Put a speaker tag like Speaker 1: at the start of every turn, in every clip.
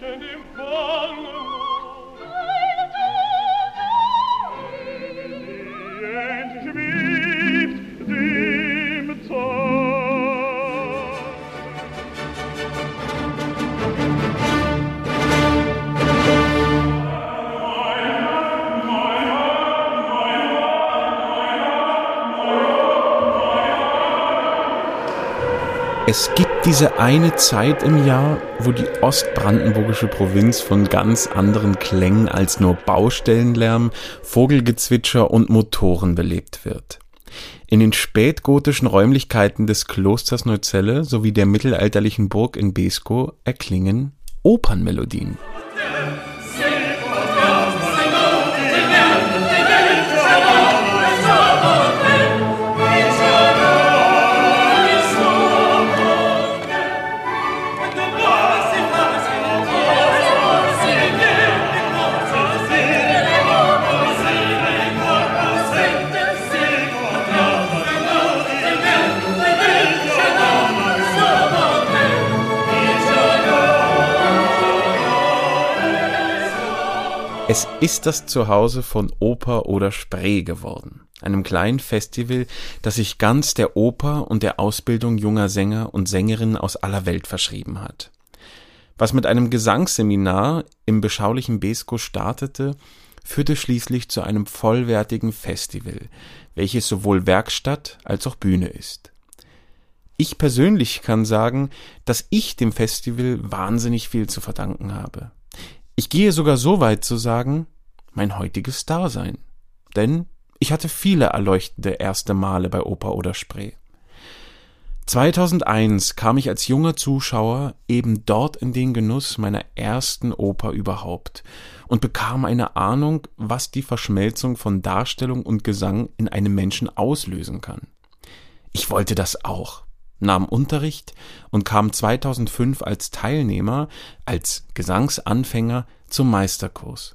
Speaker 1: And im Wald. Es gibt diese eine Zeit im Jahr, wo die ostbrandenburgische Provinz von ganz anderen Klängen als nur Baustellenlärm, Vogelgezwitscher und Motoren belebt wird. In den spätgotischen Räumlichkeiten des Klosters Neuzelle sowie der mittelalterlichen Burg in Beeskow erklingen Opernmelodien. Ist das Zuhause von Oper oder Spree geworden, einem kleinen Festival, das sich ganz der Oper und der Ausbildung junger Sänger und Sängerinnen aus aller Welt verschrieben hat. Was mit einem Gesangsseminar im beschaulichen Besko startete, führte schließlich zu einem vollwertigen Festival, welches sowohl Werkstatt als auch Bühne ist. Ich persönlich kann sagen, dass ich dem Festival wahnsinnig viel zu verdanken habe. Ich gehe sogar so weit zu sagen, mein heutiges Dasein. Denn ich hatte viele erleuchtende erste Male bei Oper oder Spree. 2001 kam ich als junger Zuschauer eben dort in den Genuss meiner ersten Oper überhaupt und bekam eine Ahnung, was die Verschmelzung von Darstellung und Gesang in einem Menschen auslösen kann. Ich wollte das auch nahm Unterricht und kam 2005 als Teilnehmer, als Gesangsanfänger zum Meisterkurs.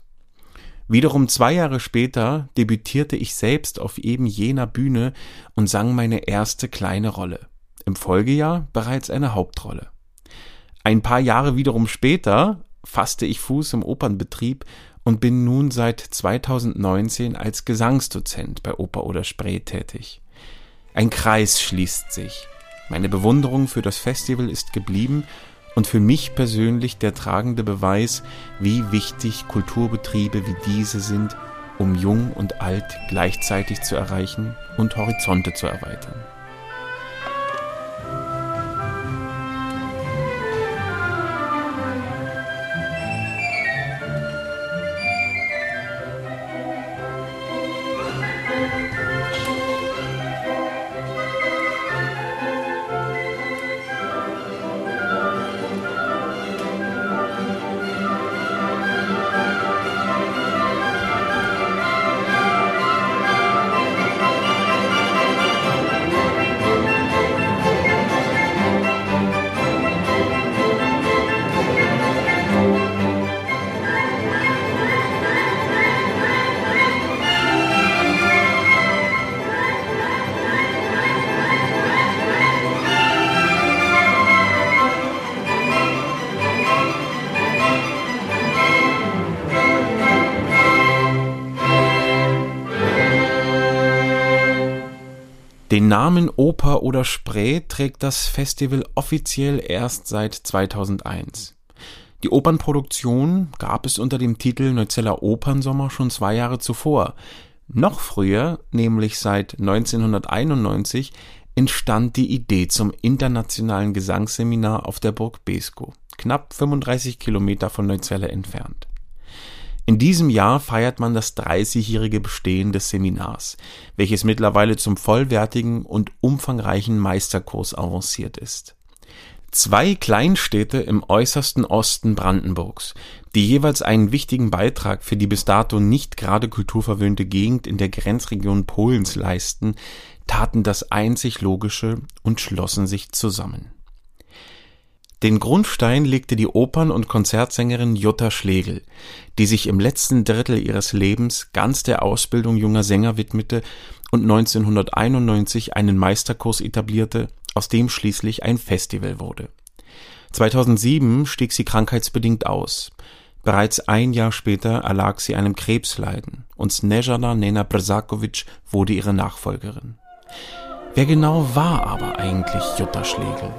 Speaker 1: Wiederum zwei Jahre später debütierte ich selbst auf eben jener Bühne und sang meine erste kleine Rolle. Im Folgejahr bereits eine Hauptrolle. Ein paar Jahre wiederum später fasste ich Fuß im Opernbetrieb und bin nun seit 2019 als Gesangsdozent bei Oper oder Spree tätig. Ein Kreis schließt sich. Meine Bewunderung für das Festival ist geblieben und für mich persönlich der tragende Beweis, wie wichtig Kulturbetriebe wie diese sind, um jung und alt gleichzeitig zu erreichen und Horizonte zu erweitern. Namen Oper oder Spree trägt das Festival offiziell erst seit 2001. Die Opernproduktion gab es unter dem Titel Neuzeller Opernsommer schon zwei Jahre zuvor. Noch früher, nämlich seit 1991, entstand die Idee zum internationalen Gesangsseminar auf der Burg Besko, knapp 35 Kilometer von Neuzelle entfernt. In diesem Jahr feiert man das 30-jährige Bestehen des Seminars, welches mittlerweile zum vollwertigen und umfangreichen Meisterkurs avanciert ist. Zwei Kleinstädte im äußersten Osten Brandenburgs, die jeweils einen wichtigen Beitrag für die bis dato nicht gerade kulturverwöhnte Gegend in der Grenzregion Polens leisten, taten das einzig Logische und schlossen sich zusammen. Den Grundstein legte die Opern- und Konzertsängerin Jutta Schlegel, die sich im letzten Drittel ihres Lebens ganz der Ausbildung junger Sänger widmete und 1991 einen Meisterkurs etablierte, aus dem schließlich ein Festival wurde. 2007 stieg sie krankheitsbedingt aus. Bereits ein Jahr später erlag sie einem Krebsleiden und Snezhana Nena Brzakovic wurde ihre Nachfolgerin. Wer genau war aber eigentlich Jutta Schlegel?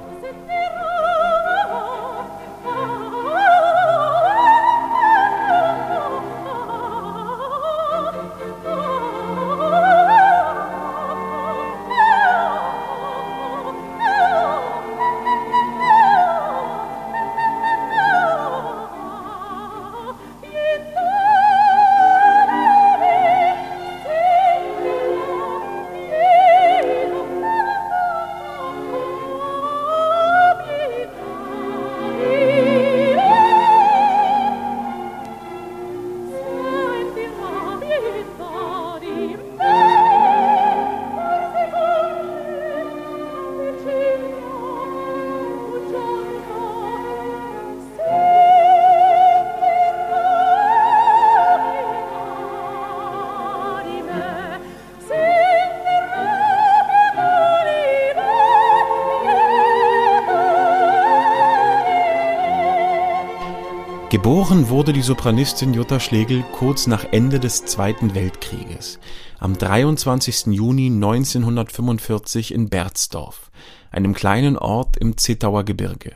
Speaker 1: Geboren wurde die Sopranistin Jutta Schlegel kurz nach Ende des Zweiten Weltkrieges, am 23. Juni 1945 in Berzdorf, einem kleinen Ort im Zittauer Gebirge.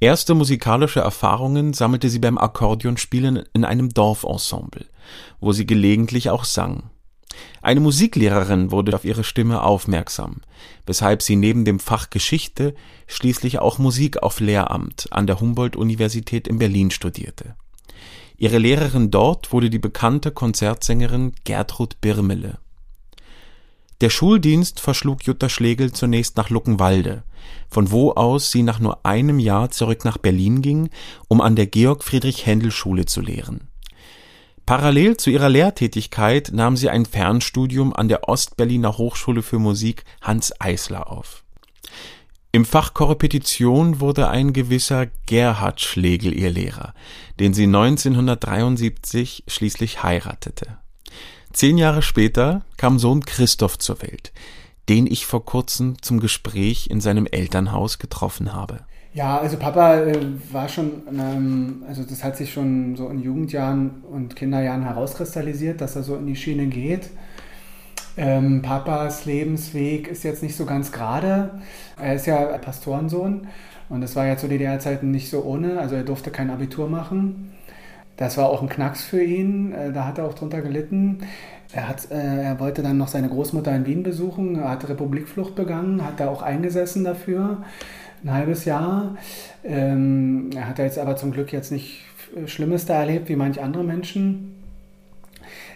Speaker 1: Erste musikalische Erfahrungen sammelte sie beim Akkordeonspielen in einem Dorfensemble, wo sie gelegentlich auch sang eine Musiklehrerin wurde auf ihre Stimme aufmerksam, weshalb sie neben dem Fach Geschichte schließlich auch Musik auf Lehramt an der Humboldt-Universität in Berlin studierte. Ihre Lehrerin dort wurde die bekannte Konzertsängerin Gertrud Birmele. Der Schuldienst verschlug Jutta Schlegel zunächst nach Luckenwalde, von wo aus sie nach nur einem Jahr zurück nach Berlin ging, um an der Georg-Friedrich-Händel-Schule zu lehren Parallel zu ihrer Lehrtätigkeit nahm sie ein Fernstudium an der Ostberliner Hochschule für Musik Hanns Eisler auf. Im Fach Korrepetition wurde ein gewisser Gerhard Schlegel ihr Lehrer, den sie 1973 schließlich heiratete. Zehn Jahre später kam Sohn Christoph zur Welt, den ich vor kurzem zum Gespräch in seinem Elternhaus getroffen habe.
Speaker 2: Ja, also Papa äh, war schon, ähm, also das hat sich schon so in Jugendjahren und Kinderjahren herauskristallisiert, dass er so in die Schiene geht. Ähm, Papas Lebensweg ist jetzt nicht so ganz gerade. Er ist ja Pastorensohn und das war ja zu DDR-Zeiten nicht so ohne. Also er durfte kein Abitur machen. Das war auch ein Knacks für ihn. Äh, da hat er auch drunter gelitten. Er, hat, äh, er wollte dann noch seine Großmutter in Wien besuchen. Er hat Republikflucht begangen, hat da auch eingesessen dafür ein halbes Jahr. Ähm, er hat jetzt aber zum Glück jetzt nicht Schlimmes da erlebt wie manch andere Menschen.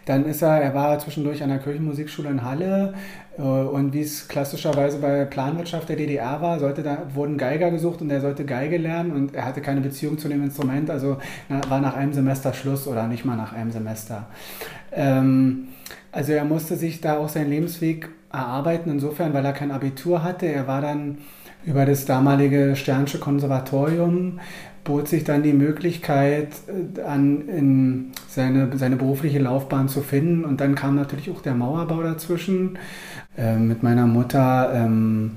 Speaker 2: Dann ist er, er war zwischendurch an der Kirchenmusikschule in Halle äh, und wie es klassischerweise bei Planwirtschaft der DDR war, sollte da, wurden Geiger gesucht und er sollte Geige lernen und er hatte keine Beziehung zu dem Instrument, also na, war nach einem Semester Schluss oder nicht mal nach einem Semester. Ähm, also er musste sich da auch seinen Lebensweg erarbeiten, insofern, weil er kein Abitur hatte. Er war dann über das damalige Sternsche Konservatorium bot sich dann die Möglichkeit, äh, an, in seine, seine berufliche Laufbahn zu finden. Und dann kam natürlich auch der Mauerbau dazwischen. Äh, mit meiner Mutter, ähm,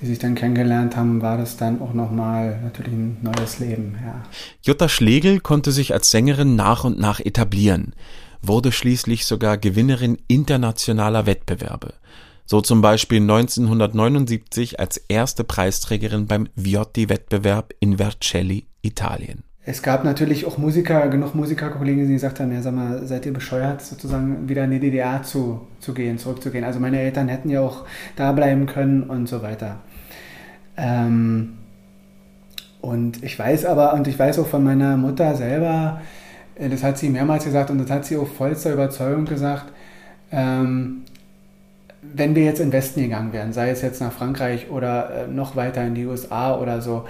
Speaker 2: die sich dann kennengelernt haben, war das dann auch nochmal natürlich ein neues Leben. Ja.
Speaker 1: Jutta Schlegel konnte sich als Sängerin nach und nach etablieren, wurde schließlich sogar Gewinnerin internationaler Wettbewerbe so zum Beispiel 1979 als erste Preisträgerin beim Viotti-Wettbewerb in Vercelli, Italien.
Speaker 2: Es gab natürlich auch Musiker, genug Musikerkollegen, die gesagt haben, ja sag mal, seid ihr bescheuert, sozusagen wieder in die DDR zu, zu gehen, zurückzugehen. Also meine Eltern hätten ja auch da bleiben können und so weiter. Ähm, und ich weiß aber, und ich weiß auch von meiner Mutter selber, äh, das hat sie mehrmals gesagt und das hat sie auch vollster Überzeugung gesagt, ähm, wenn wir jetzt in den Westen gegangen wären, sei es jetzt nach Frankreich oder äh, noch weiter in die USA oder so,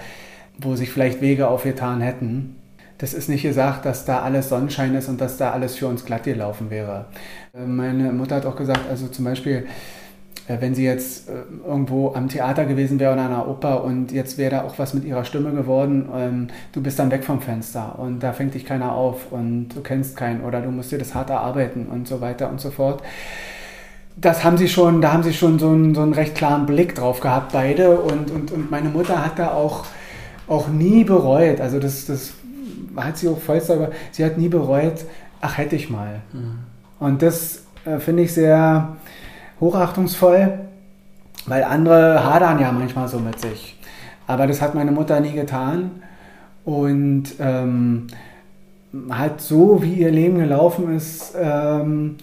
Speaker 2: wo sich vielleicht Wege aufgetan hätten, das ist nicht gesagt, dass da alles Sonnenschein ist und dass da alles für uns glatt gelaufen wäre. Äh, meine Mutter hat auch gesagt, also zum Beispiel, äh, wenn sie jetzt irgendwo am Theater gewesen wäre oder an einer Oper und jetzt wäre da auch was mit ihrer Stimme geworden, ähm, du bist dann weg vom Fenster und da fängt dich keiner auf und du kennst keinen oder du musst dir das hart erarbeiten und so weiter und so fort das haben sie schon, da haben sie schon so einen, so einen recht klaren Blick drauf gehabt, beide. Und, und, und meine Mutter hat da auch auch nie bereut. Also das, das hat sie auch voll aber sie hat nie bereut, ach hätte ich mal. Mhm. Und das äh, finde ich sehr hochachtungsvoll, weil andere hadern ja manchmal so mit sich. Aber das hat meine Mutter nie getan. Und ähm, halt so, wie ihr Leben gelaufen ist, ähm,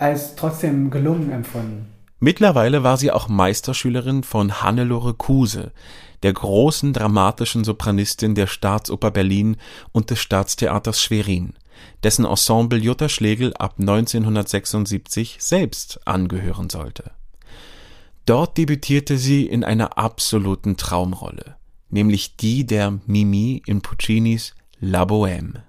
Speaker 2: als trotzdem gelungen empfunden.
Speaker 1: Mittlerweile war sie auch Meisterschülerin von Hannelore Kuse, der großen dramatischen Sopranistin der Staatsoper Berlin und des Staatstheaters Schwerin, dessen Ensemble Jutta Schlegel ab 1976 selbst angehören sollte. Dort debütierte sie in einer absoluten Traumrolle, nämlich die der Mimi in Puccinis La Bohème.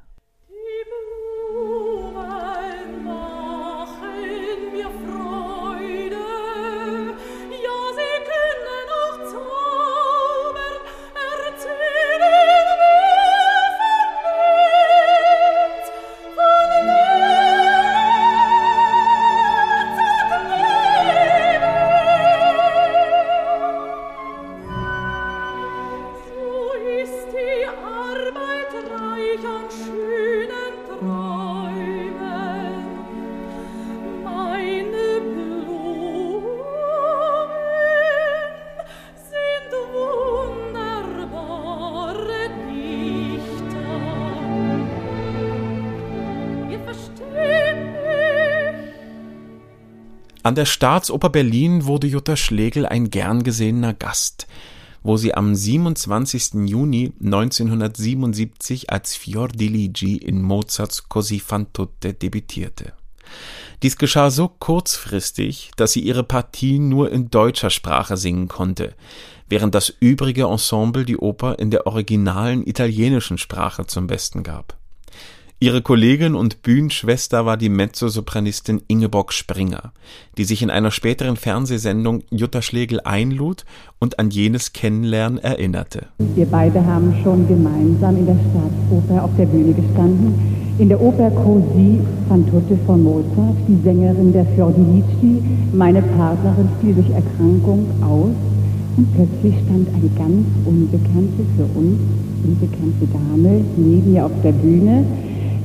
Speaker 1: An der Staatsoper Berlin wurde Jutta Schlegel ein gern gesehener Gast, wo sie am 27. Juni 1977 als Fior di Ligi in Mozarts Così fan tutte debütierte. Dies geschah so kurzfristig, dass sie ihre Partie nur in deutscher Sprache singen konnte, während das übrige Ensemble die Oper in der originalen italienischen Sprache zum Besten gab. Ihre Kollegin und Bühnenschwester war die Mezzosopranistin Ingeborg Springer, die sich in einer späteren Fernsehsendung Jutta Schlegel einlud und an jenes Kennenlernen erinnerte.
Speaker 3: Wir beide haben schon gemeinsam in der Staatsoper auf der Bühne gestanden. In der Oper Così fan tutte von Mozart, die Sängerin der Fiordilici, meine Partnerin fiel durch Erkrankung aus und plötzlich stand eine ganz unbekannte, für uns unbekannte Dame neben mir auf der Bühne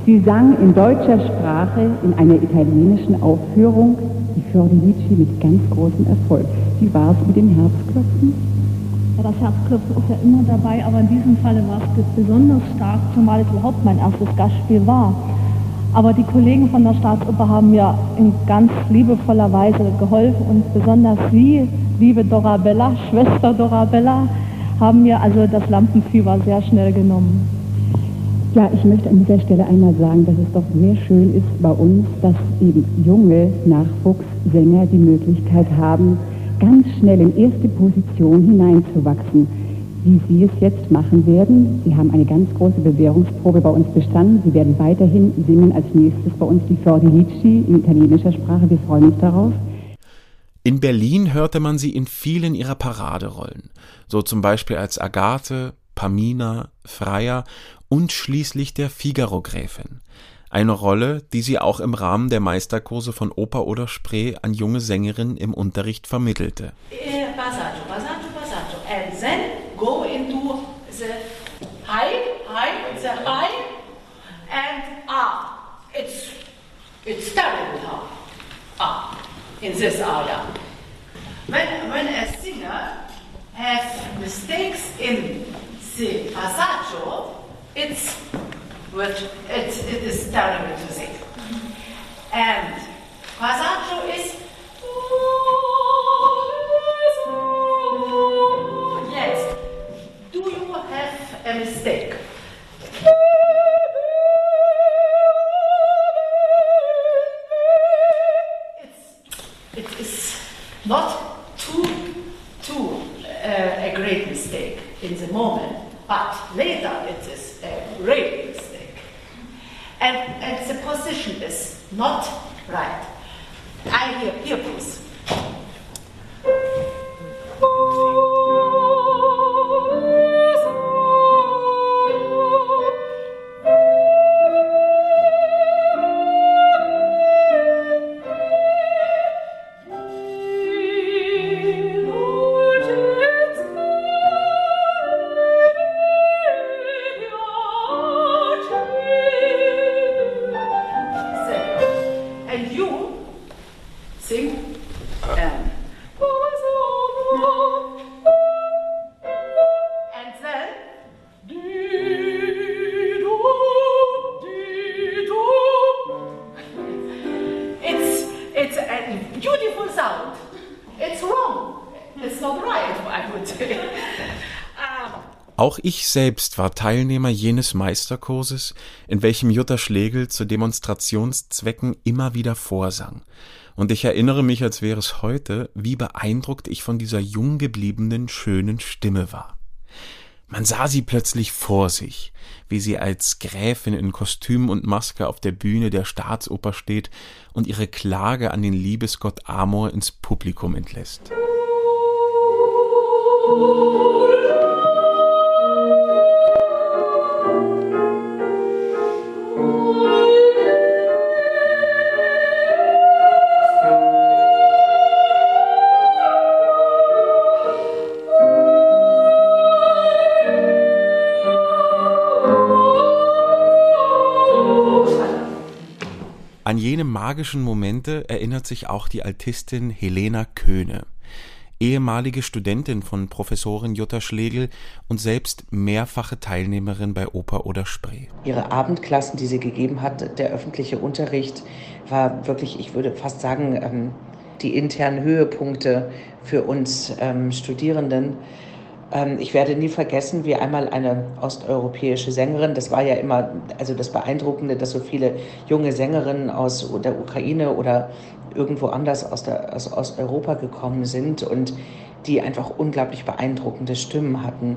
Speaker 3: Sie sang in deutscher Sprache in einer italienischen Aufführung die Fiordilici mit ganz großem Erfolg. Wie war es mit dem Herzklopfen?
Speaker 4: Ja, das Herzklopfen ist ja immer dabei, aber in diesem Falle war es besonders stark, zumal es überhaupt mein erstes Gastspiel war. Aber die Kollegen von der Staatsoper haben mir in ganz liebevoller Weise geholfen und besonders Sie, liebe Dorabella, Schwester Dorabella, haben mir also das Lampenfieber sehr schnell genommen.
Speaker 3: Ja, ich möchte an dieser Stelle einmal sagen, dass es doch sehr schön ist bei uns, dass eben junge Nachwuchssänger die Möglichkeit haben, ganz schnell in erste Position hineinzuwachsen. Wie Sie es jetzt machen werden, Sie haben eine ganz große Bewährungsprobe bei uns bestanden. Sie werden weiterhin singen als nächstes bei uns die Fiordilici in italienischer Sprache. Wir freuen uns darauf.
Speaker 1: In Berlin hörte man sie in vielen ihrer Paraderollen, so zum Beispiel als Agathe, Pamina, Freier und schließlich der Figaro-Gräfin. Eine Rolle, die sie auch im Rahmen der Meisterkurse von Oper oder Spree an junge Sängerinnen im Unterricht vermittelte.
Speaker 5: Passaggio, passaggio, passaggio. And then go into the high, high, the high, and ah, it's, it's terrible how. Ah, in this area. When, when a singer has mistakes in the passaggio, it's it's, it is terrible to say. And passaggio is yes. Do you have a mistake? It's, it is not too, too uh, a great mistake in the moment, but later it is a great mistake. And, and the position is not right. I hear, here
Speaker 1: ich selbst war Teilnehmer jenes Meisterkurses, in welchem Jutta Schlegel zu Demonstrationszwecken immer wieder vorsang. Und ich erinnere mich, als wäre es heute, wie beeindruckt ich von dieser jung gebliebenen, schönen Stimme war. Man sah sie plötzlich vor sich, wie sie als Gräfin in Kostüm und Maske auf der Bühne der Staatsoper steht und ihre Klage an den Liebesgott Amor ins Publikum entlässt. An jene magischen Momente erinnert sich auch die Altistin Helena Köhne, ehemalige Studentin von Professorin Jutta Schlegel und selbst mehrfache Teilnehmerin bei Oper oder Spree.
Speaker 6: Ihre Abendklassen, die sie gegeben hat, der öffentliche Unterricht, war wirklich, ich würde fast sagen, ähm, die internen Höhepunkte für uns ähm, Studierenden. Ähm, ich werde nie vergessen, wie einmal eine osteuropäische Sängerin, das war ja immer also das Beeindruckende, dass so viele junge Sängerinnen aus der Ukraine oder irgendwo anders aus, der, aus Osteuropa gekommen sind und die einfach unglaublich beeindruckende Stimmen hatten.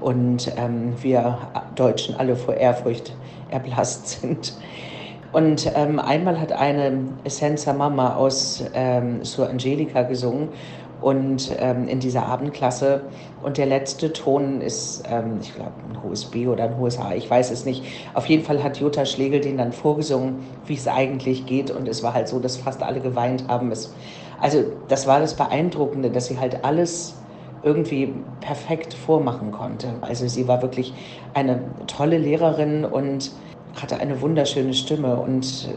Speaker 6: Und ähm, wir Deutschen alle vor Ehrfurcht erblasst sind. Und ähm, einmal hat eine Essenza Mama aus ähm, Sur Angelica gesungen und ähm, in dieser Abendklasse. Und der letzte Ton ist, ähm, ich glaube, ein hohes B oder ein hohes H, ich weiß es nicht. Auf jeden Fall hat Jutta Schlegel den dann vorgesungen, wie es eigentlich geht. Und es war halt so, dass fast alle geweint haben. Es, also das war das Beeindruckende, dass sie halt alles irgendwie perfekt vormachen konnte. Also sie war wirklich eine tolle Lehrerin und hatte eine wunderschöne Stimme und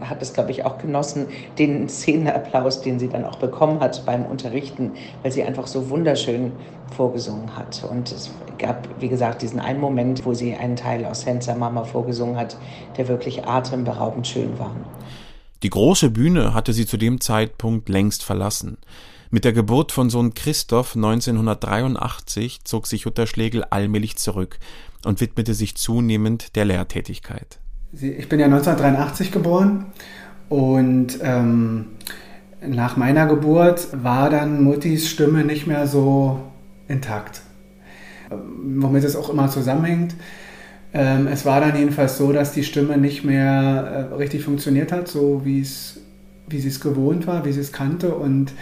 Speaker 6: äh, hat es, glaube ich, auch genossen, den Szenenapplaus, den sie dann auch bekommen hat beim Unterrichten, weil sie einfach so wunderschön vorgesungen hat. Und es gab, wie gesagt, diesen einen Moment, wo sie einen Teil aus Senza Mama vorgesungen hat, der wirklich atemberaubend schön war.
Speaker 1: Die große Bühne hatte sie zu dem Zeitpunkt längst verlassen. Mit der Geburt von Sohn Christoph 1983 zog sich Jutta Schlegel allmählich zurück und widmete sich zunehmend der Lehrtätigkeit.
Speaker 2: Ich bin ja 1983 geboren und ähm, nach meiner Geburt war dann Muttis Stimme nicht mehr so intakt. Womit es auch immer zusammenhängt. Ähm, es war dann jedenfalls so, dass die Stimme nicht mehr äh, richtig funktioniert hat, so wie sie es gewohnt war, wie sie es kannte und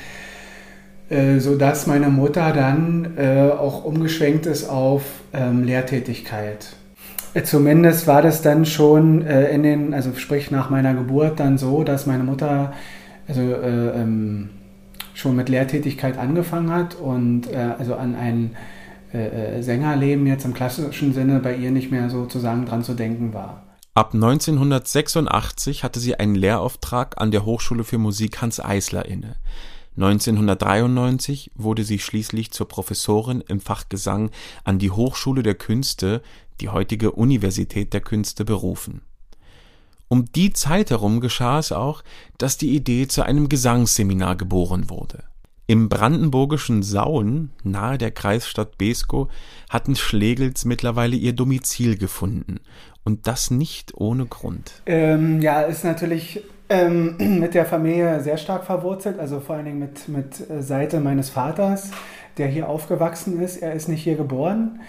Speaker 2: äh, sodass meine Mutter dann äh, auch umgeschwenkt ist auf ähm, Lehrtätigkeit. Äh, zumindest war das dann schon äh, in den, also sprich nach meiner Geburt dann so, dass meine Mutter also äh, ähm, schon mit Lehrtätigkeit angefangen hat und also an ein Sängerleben jetzt im klassischen Sinne bei ihr nicht mehr sozusagen dran zu denken war.
Speaker 1: Ab 1986 hatte sie einen Lehrauftrag an der Hochschule für Musik Hans Eisler inne. 1993 wurde sie schließlich zur Professorin im Fach Gesang an die Hochschule der Künste, die heutige Universität der Künste, berufen. Um die Zeit herum geschah es auch, dass die Idee zu einem Gesangsseminar geboren wurde. Im brandenburgischen Sauen, nahe der Kreisstadt Beeskow, hatten Schlegels mittlerweile ihr Domizil gefunden. Und das nicht ohne Grund.
Speaker 2: Ähm, ja, ist natürlich ähm, mit der Familie sehr stark verwurzelt, also vor allen Dingen mit, mit äh, Seite meines Vaters, der hier aufgewachsen ist. Er ist nicht hier geboren.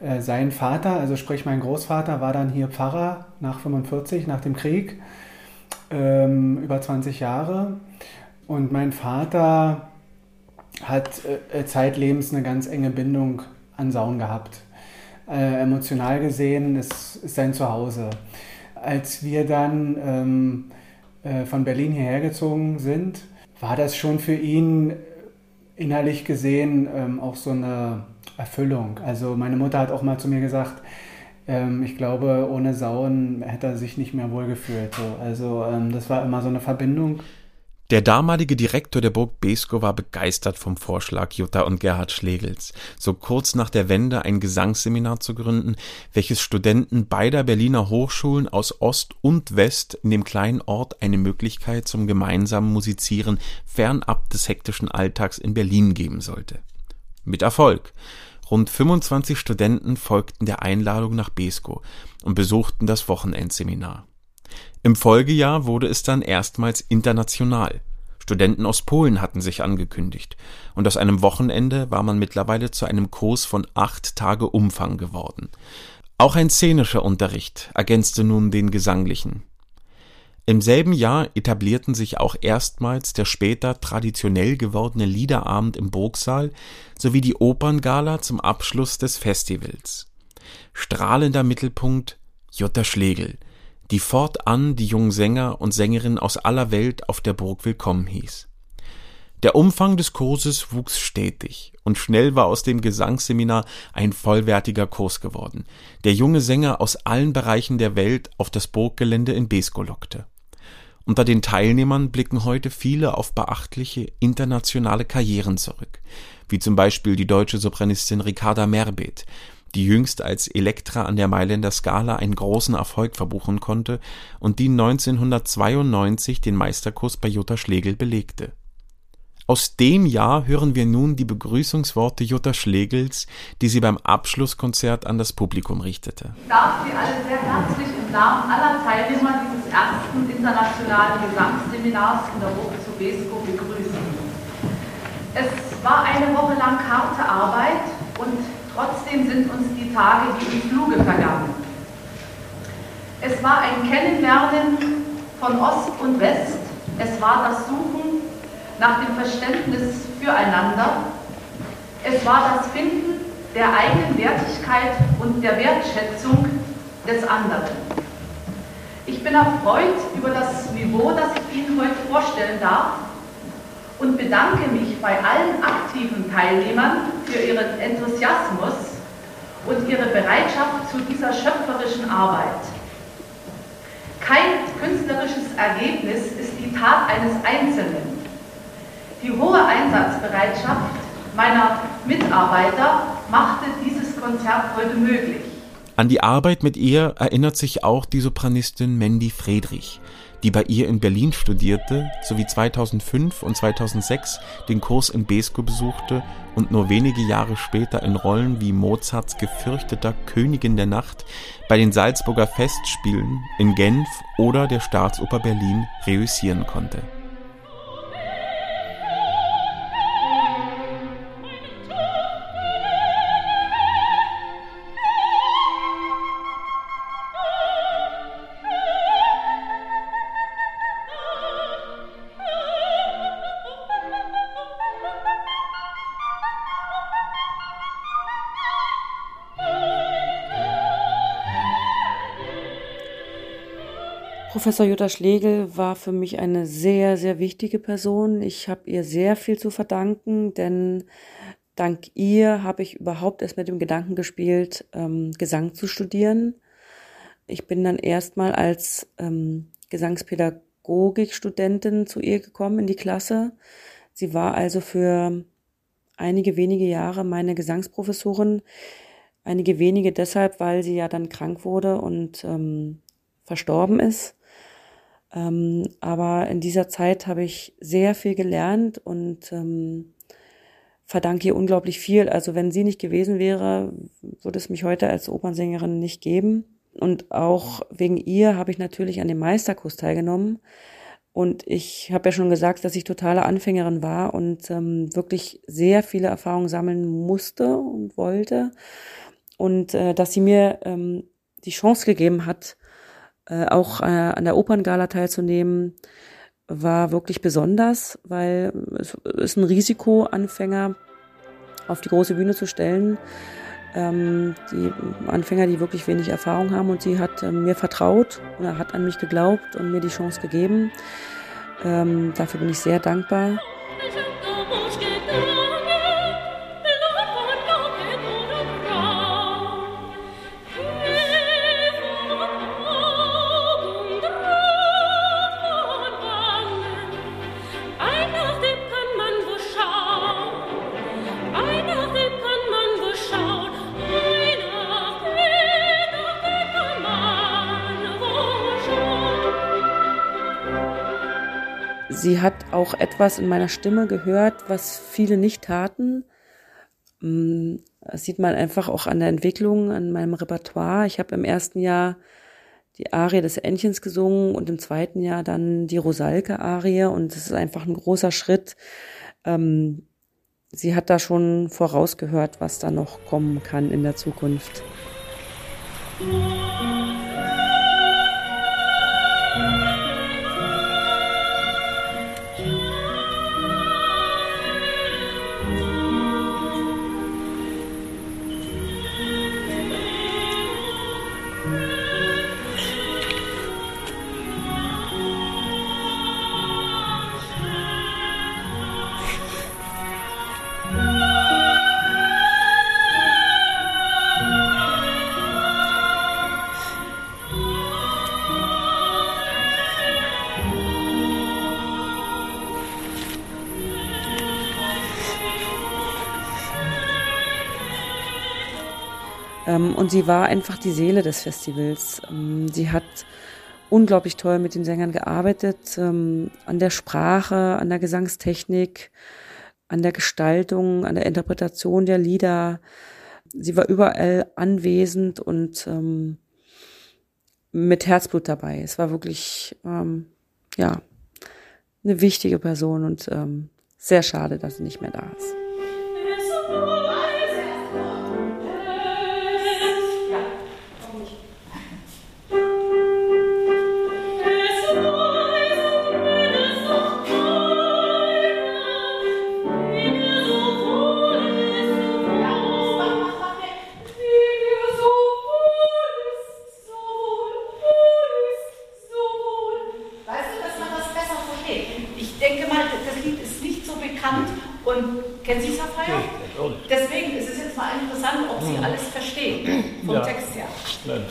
Speaker 2: Äh, sein Vater, also sprich mein Großvater, war dann hier Pfarrer nach 45, nach dem Krieg, ähm, über 20 Jahre. Und mein Vater hat äh, zeitlebens eine ganz enge Bindung an Sauen gehabt. Äh, emotional gesehen ist, ist sein Zuhause. Als wir dann ähm, äh, von Berlin hierher gezogen sind, war das schon für ihn innerlich gesehen ähm, auch so eine Erfüllung. Also meine Mutter hat auch mal zu mir gesagt, ähm, ich glaube, ohne Sauen hätte er sich nicht mehr wohlgefühlt. So. Also ähm, das war immer so eine Verbindung.
Speaker 1: Der damalige Direktor der Burg Besko war begeistert vom Vorschlag Jutta und Gerhard Schlegels, so kurz nach der Wende ein Gesangsseminar zu gründen, welches Studenten beider Berliner Hochschulen aus Ost und West in dem kleinen Ort eine Möglichkeit zum gemeinsamen Musizieren fernab des hektischen Alltags in Berlin geben sollte. Mit Erfolg. Rund 25 Studenten folgten der Einladung nach Beeskow und besuchten das Wochenendseminar. Im Folgejahr wurde es dann erstmals international. Studenten aus Polen hatten sich angekündigt, und aus einem Wochenende war man mittlerweile zu einem Kurs von acht Tage Umfang geworden. Auch ein szenischer Unterricht ergänzte nun den gesanglichen. Im selben Jahr etablierten sich auch erstmals der später traditionell gewordene Liederabend im Burgsaal sowie die Operngala zum Abschluss des Festivals. Strahlender Mittelpunkt Jutta Schlegel, die fortan die jungen Sänger und Sängerinnen aus aller Welt auf der Burg willkommen hieß. Der Umfang des Kurses wuchs stetig und schnell war aus dem Gesangsseminar ein vollwertiger Kurs geworden, der junge Sänger aus allen Bereichen der Welt auf das Burggelände in Beeskow lockte. Unter den Teilnehmern blicken heute viele auf beachtliche internationale Karrieren zurück, wie zum Beispiel die deutsche Sopranistin Ricarda Merbet, die jüngst als Elektra an der Mailänder Scala einen großen Erfolg verbuchen konnte und die 1992 den Meisterkurs bei Jutta Schlegel belegte. Aus dem Jahr hören wir nun die Begrüßungsworte Jutta Schlegels, die sie beim Abschlusskonzert an das Publikum richtete.
Speaker 7: Ich darf Sie alle sehr herzlich im Namen aller Teilnehmer dieses ersten internationalen Gesangsseminars in der Hoch zu begrüßen. Es war eine Woche lang harte Arbeit und trotzdem sind uns die Tage wie im Fluge vergangen. Es war ein Kennenlernen von Ost und West, es war das Suchen nach dem Verständnis füreinander. Es war das Finden der eigenen Wertigkeit und der Wertschätzung des anderen. Ich bin erfreut über das Niveau, das ich Ihnen heute vorstellen darf und bedanke mich bei allen aktiven Teilnehmern für ihren Enthusiasmus und ihre Bereitschaft zu dieser schöpferischen Arbeit. Kein künstlerisches Ergebnis ist die Tat eines Einzelnen. Die hohe Einsatzbereitschaft meiner Mitarbeiter machte dieses Konzert heute möglich.
Speaker 1: An die Arbeit mit ihr erinnert sich auch die Sopranistin Mandy Friedrich, die bei ihr in Berlin studierte, sowie 2005 und 2006 den Kurs in Besko besuchte und nur wenige Jahre später in Rollen wie Mozarts gefürchteter Königin der Nacht bei den Salzburger Festspielen in Genf oder der Staatsoper Berlin reüssieren konnte.
Speaker 8: Professor Jutta Schlegel war für mich eine sehr, sehr wichtige Person. Ich habe ihr sehr viel zu verdanken, denn dank ihr habe ich überhaupt erst mit dem Gedanken gespielt, ähm, Gesang zu studieren. Ich bin dann erstmal als ähm, Gesangspädagogikstudentin zu ihr gekommen in die Klasse. Sie war also für einige wenige Jahre meine Gesangsprofessorin. Einige wenige deshalb, weil sie ja dann krank wurde und ähm, verstorben ist. Ähm, aber in dieser Zeit habe ich sehr viel gelernt und ähm, verdanke ihr unglaublich viel. Also wenn sie nicht gewesen wäre, würde es mich heute als Opernsängerin nicht geben. Und auch wegen ihr habe ich natürlich an dem Meisterkurs teilgenommen. Und ich habe ja schon gesagt, dass ich totale Anfängerin war und ähm, wirklich sehr viele Erfahrungen sammeln musste und wollte. Und äh, dass sie mir ähm, die Chance gegeben hat, äh, auch äh, an der Operngala teilzunehmen, war wirklich besonders, weil es ist ein Risiko, Anfänger auf die große Bühne zu stellen. Ähm, die Anfänger, die wirklich wenig Erfahrung haben und sie hat äh, mir vertraut oder hat an mich geglaubt und mir die Chance gegeben. Ähm, dafür bin ich sehr dankbar. Sie hat auch etwas in meiner Stimme gehört, was viele nicht taten. Mm, Das sieht man einfach auch an der Entwicklung, an meinem Repertoire. Ich habe im ersten Jahr die Arie des Entchens gesungen und im zweiten Jahr dann die Rosalke-Arie und das ist einfach ein großer Schritt. Ähm, sie hat da schon vorausgehört, was da noch kommen kann in der Zukunft. Ähm, und sie war einfach die Seele des Festivals. Ähm, sie hat unglaublich toll mit den Sängern gearbeitet, ähm, an der Sprache, an der Gesangstechnik, an der Gestaltung, an der Interpretation der Lieder. Sie war überall anwesend und ähm, mit Herzblut dabei. Es war wirklich, ja, eine wichtige Person und sehr schade, dass sie nicht mehr da ist.
Speaker 5: Deswegen ist es jetzt mal interessant, ob Sie alles verstehen
Speaker 9: vom ja.
Speaker 5: Text her.
Speaker 9: Nein.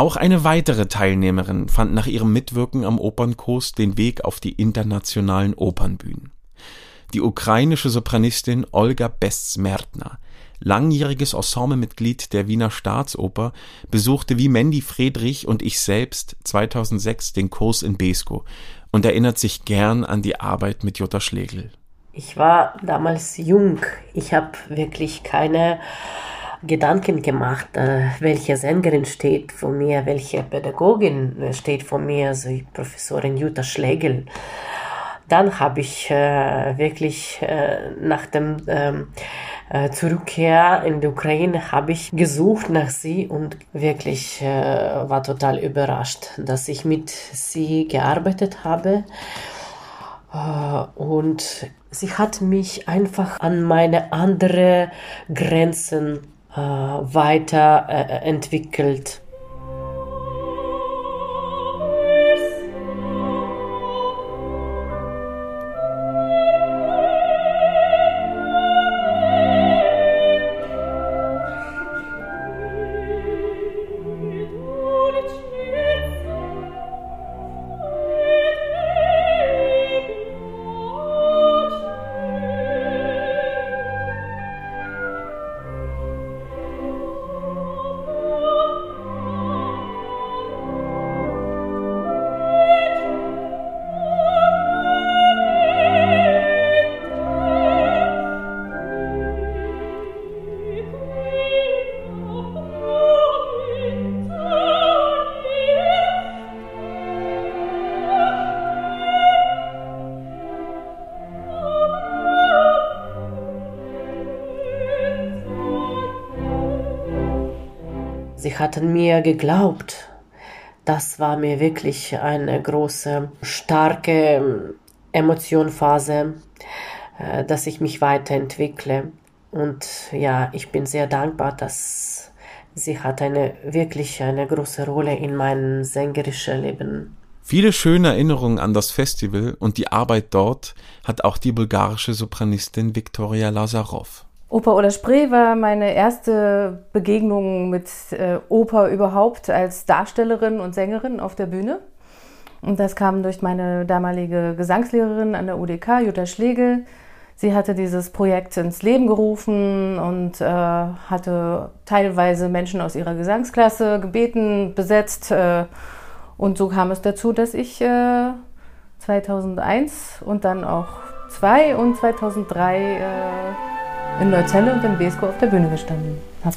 Speaker 1: Auch eine weitere Teilnehmerin fand nach ihrem Mitwirken am Opernkurs den Weg auf die internationalen Opernbühnen. Die ukrainische Sopranistin Olga Bestsmertner, langjähriges Ensemblemitglied der Wiener Staatsoper, besuchte wie Mandy Friedrich und ich selbst 2006 den Kurs in Besko und erinnert sich gern an die Arbeit mit Jutta Schlegel.
Speaker 10: Ich war damals jung. Ich habe wirklich keine Gedanken gemacht, äh, welche Sängerin steht vor mir, welche Pädagogin äh, steht vor mir, also Professorin Jutta Schlegel. Dann habe ich äh, wirklich nach dem ähm, äh, Zurückkehr in die Ukraine habe ich gesucht nach sie und wirklich war total überrascht, dass ich mit sie gearbeitet habe. Und sie hat mich einfach an meine andere Grenzen weiterentwickelt. Sie hatten mir geglaubt. Das war mir wirklich eine große, starke Emotionphase, äh, dass ich mich weiterentwickle. Und ja, ich bin sehr dankbar, dass sie hat eine wirklich eine große Rolle in meinem sängerischen Leben.
Speaker 1: Viele schöne Erinnerungen an das Festival und die Arbeit dort hat auch die bulgarische Sopranistin Viktoria Lazarov.
Speaker 11: Oper oder Spree war meine erste Begegnung mit äh, Oper überhaupt als Darstellerin und Sängerin auf der Bühne. Und das kam durch meine damalige Gesangslehrerin an der UDK, Jutta Schlegel. Sie hatte dieses Projekt ins Leben gerufen und äh, hatte teilweise Menschen aus ihrer Gesangsklasse gebeten, besetzt. Äh, und so kam es dazu, dass ich 2001 äh, und dann auch 2 und 2003 in Neuzelle und in Besko auf der Bühne gestanden habe.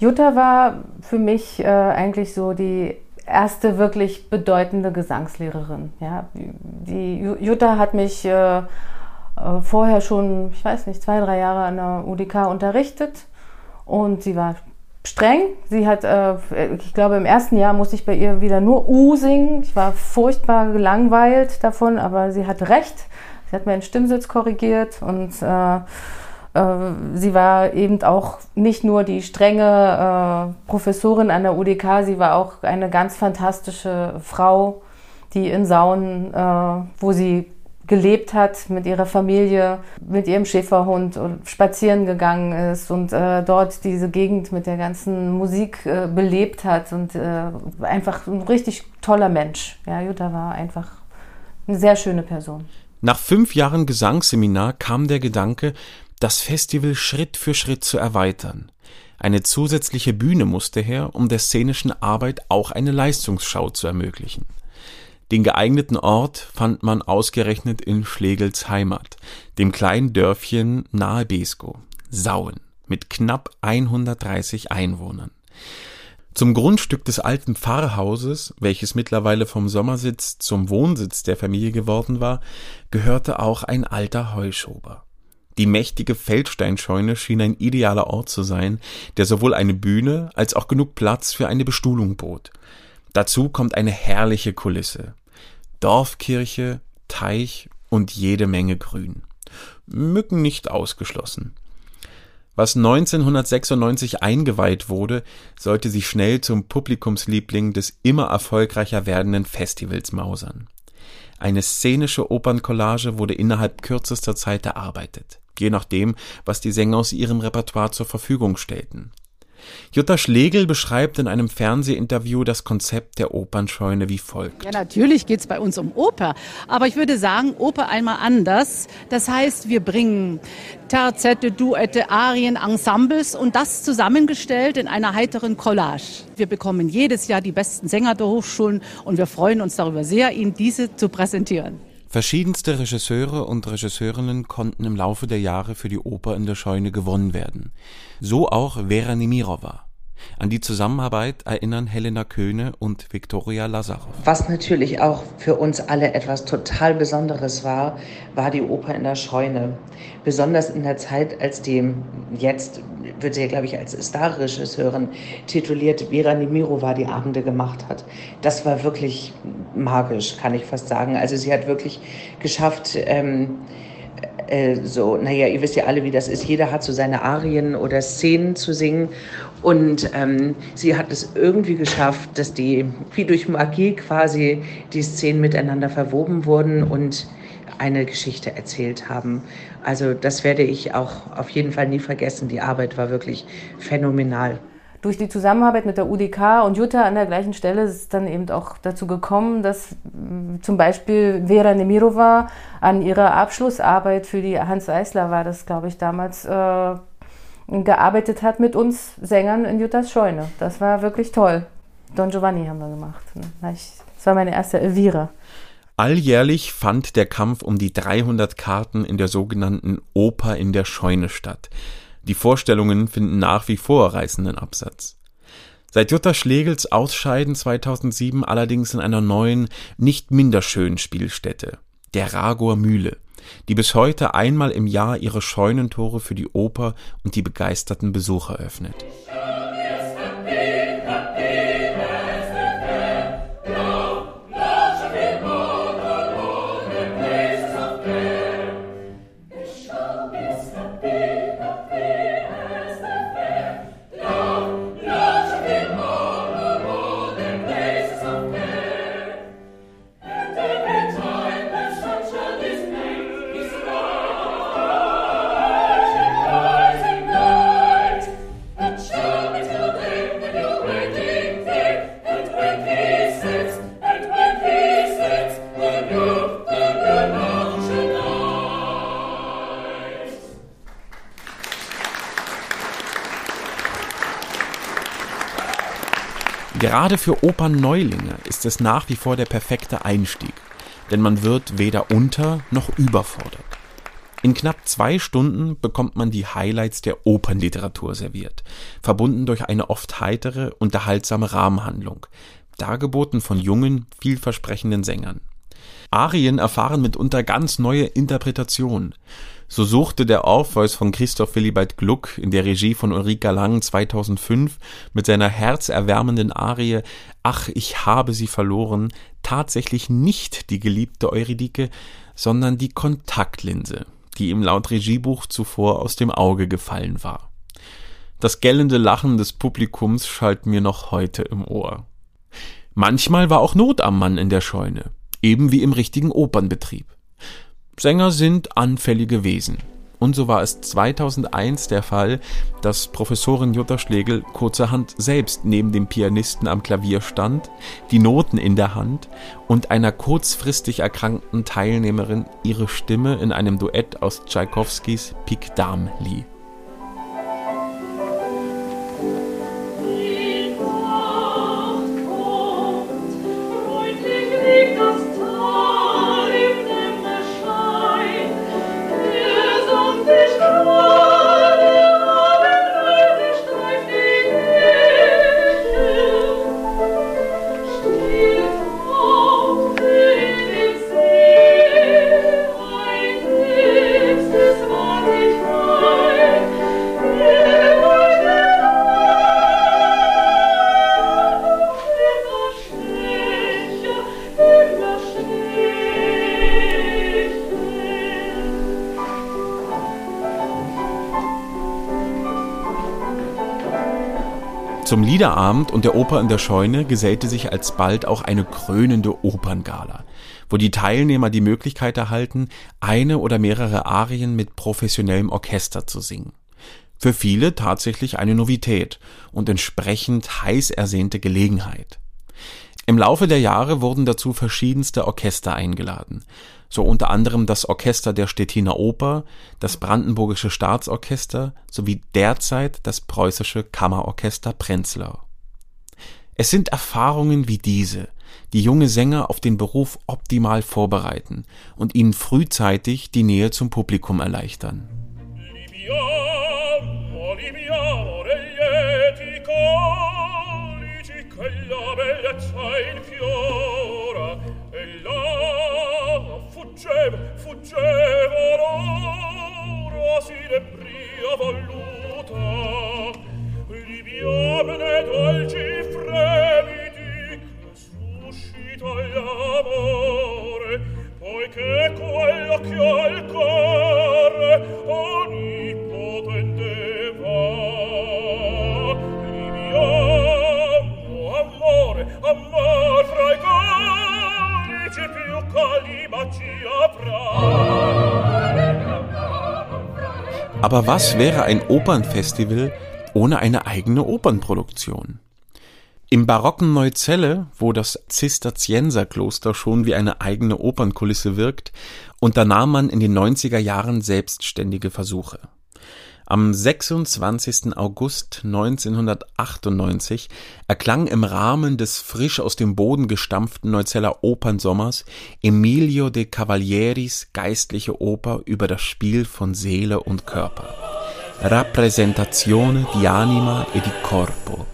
Speaker 11: Jutta war für mich äh, eigentlich so die erste wirklich bedeutende Gesangslehrerin. Ja. Die Jutta hat mich äh, äh, vorher schon, ich weiß nicht, zwei, drei Jahre an der UDK unterrichtet und sie war streng. Sie hat, äh, ich glaube, im ersten Jahr musste ich bei ihr wieder nur U singen. Ich war furchtbar gelangweilt davon, aber sie hatte recht. Sie hat meinen Stimmsitz korrigiert und äh, sie war eben auch nicht nur die strenge äh, Professorin an der UDK, sie war auch eine ganz fantastische Frau, die in Saunen, äh, wo sie gelebt hat mit ihrer Familie, mit ihrem Schäferhund und spazieren gegangen ist und äh, dort diese Gegend mit der ganzen Musik äh, belebt hat und äh, einfach ein richtig toller Mensch. Ja, Jutta war einfach eine sehr schöne Person.
Speaker 1: Nach fünf Jahren Gesangsseminar kam der Gedanke, das Festival Schritt für Schritt zu erweitern. Eine zusätzliche Bühne musste her, um der szenischen Arbeit auch eine Leistungsschau zu ermöglichen. Den geeigneten Ort fand man ausgerechnet in Schlegels Heimat, dem kleinen Dörfchen nahe Besko, Sauen, mit knapp 130 Einwohnern. Zum Grundstück des alten Pfarrhauses, welches mittlerweile vom Sommersitz zum Wohnsitz der Familie geworden war, gehörte auch ein alter Heuschober. Die mächtige Feldsteinscheune schien ein idealer Ort zu sein, der sowohl eine Bühne als auch genug Platz für eine Bestuhlung bot. Dazu kommt eine herrliche Kulisse. Dorfkirche, Teich und jede Menge Grün. Mücken nicht ausgeschlossen. Was 1996 eingeweiht wurde, sollte sich schnell zum Publikumsliebling des immer erfolgreicher werdenden Festivals mausern. Eine szenische Operncollage wurde innerhalb kürzester Zeit erarbeitet je nachdem, was die Sänger aus ihrem Repertoire zur Verfügung stellten. Jutta Schlegel beschreibt in einem Fernsehinterview das Konzept der Opernscheune wie folgt.
Speaker 12: Ja, natürlich geht es bei uns um Oper, aber ich würde sagen, Oper einmal anders. Das heißt, wir bringen Terzette, Duette, Arien, Ensembles und das zusammengestellt in einer heiteren Collage. Wir bekommen jedes Jahr die besten Sänger der Hochschulen und wir freuen uns darüber sehr, Ihnen diese zu präsentieren.
Speaker 1: Verschiedenste Regisseure und Regisseurinnen konnten im Laufe der Jahre für die Oper in der Scheune gewonnen werden. So auch Vera Nimirova. An die Zusammenarbeit erinnern Helena Köhne und Viktoria Lazarow.
Speaker 6: Was natürlich auch für uns alle etwas total Besonderes war, war die Oper in der Scheune. Besonders in der Zeit, als die, jetzt wird sie ja, glaube ich, als Star-Regisseurin tituliert, Vera Nimirova die Abende gemacht hat. Das war wirklich magisch, kann ich fast sagen. Also sie hat wirklich geschafft, ähm, äh, so, naja, ihr wisst ja alle, wie das ist. Jeder hat so seine Arien oder Szenen zu singen. Und ähm, sie hat es irgendwie geschafft, dass die, wie durch Magie quasi, die Szenen miteinander verwoben wurden und eine Geschichte erzählt haben. Also das werde ich auch auf jeden Fall nie vergessen. Die Arbeit war wirklich phänomenal.
Speaker 11: Durch die Zusammenarbeit mit der UDK und Jutta an der gleichen Stelle ist es dann eben auch dazu gekommen, dass mm, zum Beispiel Vera Nemirova an ihrer Abschlussarbeit für die Hans Eisler war das, glaube ich, damals äh, gearbeitet hat mit uns Sängern in Juttas Scheune. Das war wirklich toll. Don Giovanni haben wir gemacht. Das war meine erste Elvira.
Speaker 1: Alljährlich fand der Kampf um die 300 Karten in der sogenannten Oper in der Scheune statt. Die Vorstellungen finden nach wie vor reißenden Absatz. Seit Jutta Schlegels Ausscheiden 2007 allerdings in einer neuen, nicht minder schönen Spielstätte, der Ragor Mühle. Die bis heute einmal im Jahr ihre Scheunentore für die Oper und die begeisterten Besucher öffnet. Gerade für Opernneulinge ist es nach wie vor der perfekte Einstieg, denn man wird weder unter noch überfordert. In knapp zwei Stunden bekommt man die Highlights der Opernliteratur serviert, verbunden durch eine oft heitere, unterhaltsame Rahmenhandlung, dargeboten von jungen, vielversprechenden Sängern. Arien erfahren mitunter ganz neue Interpretationen. So suchte der Orpheus von Christoph Willibald Gluck in der Regie von Ulrika Lang 2005 mit seiner herzerwärmenden Arie Ach, ich habe sie verloren tatsächlich nicht die geliebte Eurydike, sondern die Kontaktlinse, die ihm laut Regiebuch zuvor aus dem Auge gefallen war. Das gellende Lachen des Publikums schallt mir noch heute im Ohr. Manchmal war auch Not am Mann in der Scheune, eben wie im richtigen Opernbetrieb. Sänger sind anfällige Wesen. Und so war es 2001 der Fall, dass Professorin Jutta Schlegel kurzerhand selbst neben dem Pianisten am Klavier stand, die Noten in der Hand und einer kurzfristig erkrankten Teilnehmerin ihre Stimme in einem Duett aus Tschaikowskis Pique Dame lieh. Zum Liederabend und der Oper in der Scheune gesellte sich alsbald auch eine krönende Operngala, wo die Teilnehmer die Möglichkeit erhalten, eine oder mehrere Arien mit professionellem Orchester zu singen. Für viele tatsächlich eine Novität und entsprechend heiß ersehnte Gelegenheit. Im Laufe der Jahre wurden dazu verschiedenste Orchester eingeladen, so unter anderem das Orchester der Stettiner Oper, das Brandenburgische Staatsorchester sowie derzeit das Preußische Kammerorchester Prenzlau. Es sind Erfahrungen wie diese, die junge Sänger auf den Beruf optimal vorbereiten und ihnen frühzeitig die Nähe zum Publikum erleichtern. Aber was wäre ein Opernfestival ohne eine eigene Opernproduktion? Im barocken Neuzelle, wo das Zisterzienserkloster schon wie eine eigene Opernkulisse wirkt, unternahm man in den 90er Jahren selbstständige Versuche. Am 26. August 1998 erklang im Rahmen des frisch aus dem Boden gestampften Neuzeller Opernsommers Emilio de Cavalieris geistliche Oper über das Spiel von Seele und Körper. Rappresentazione di anima e di corpo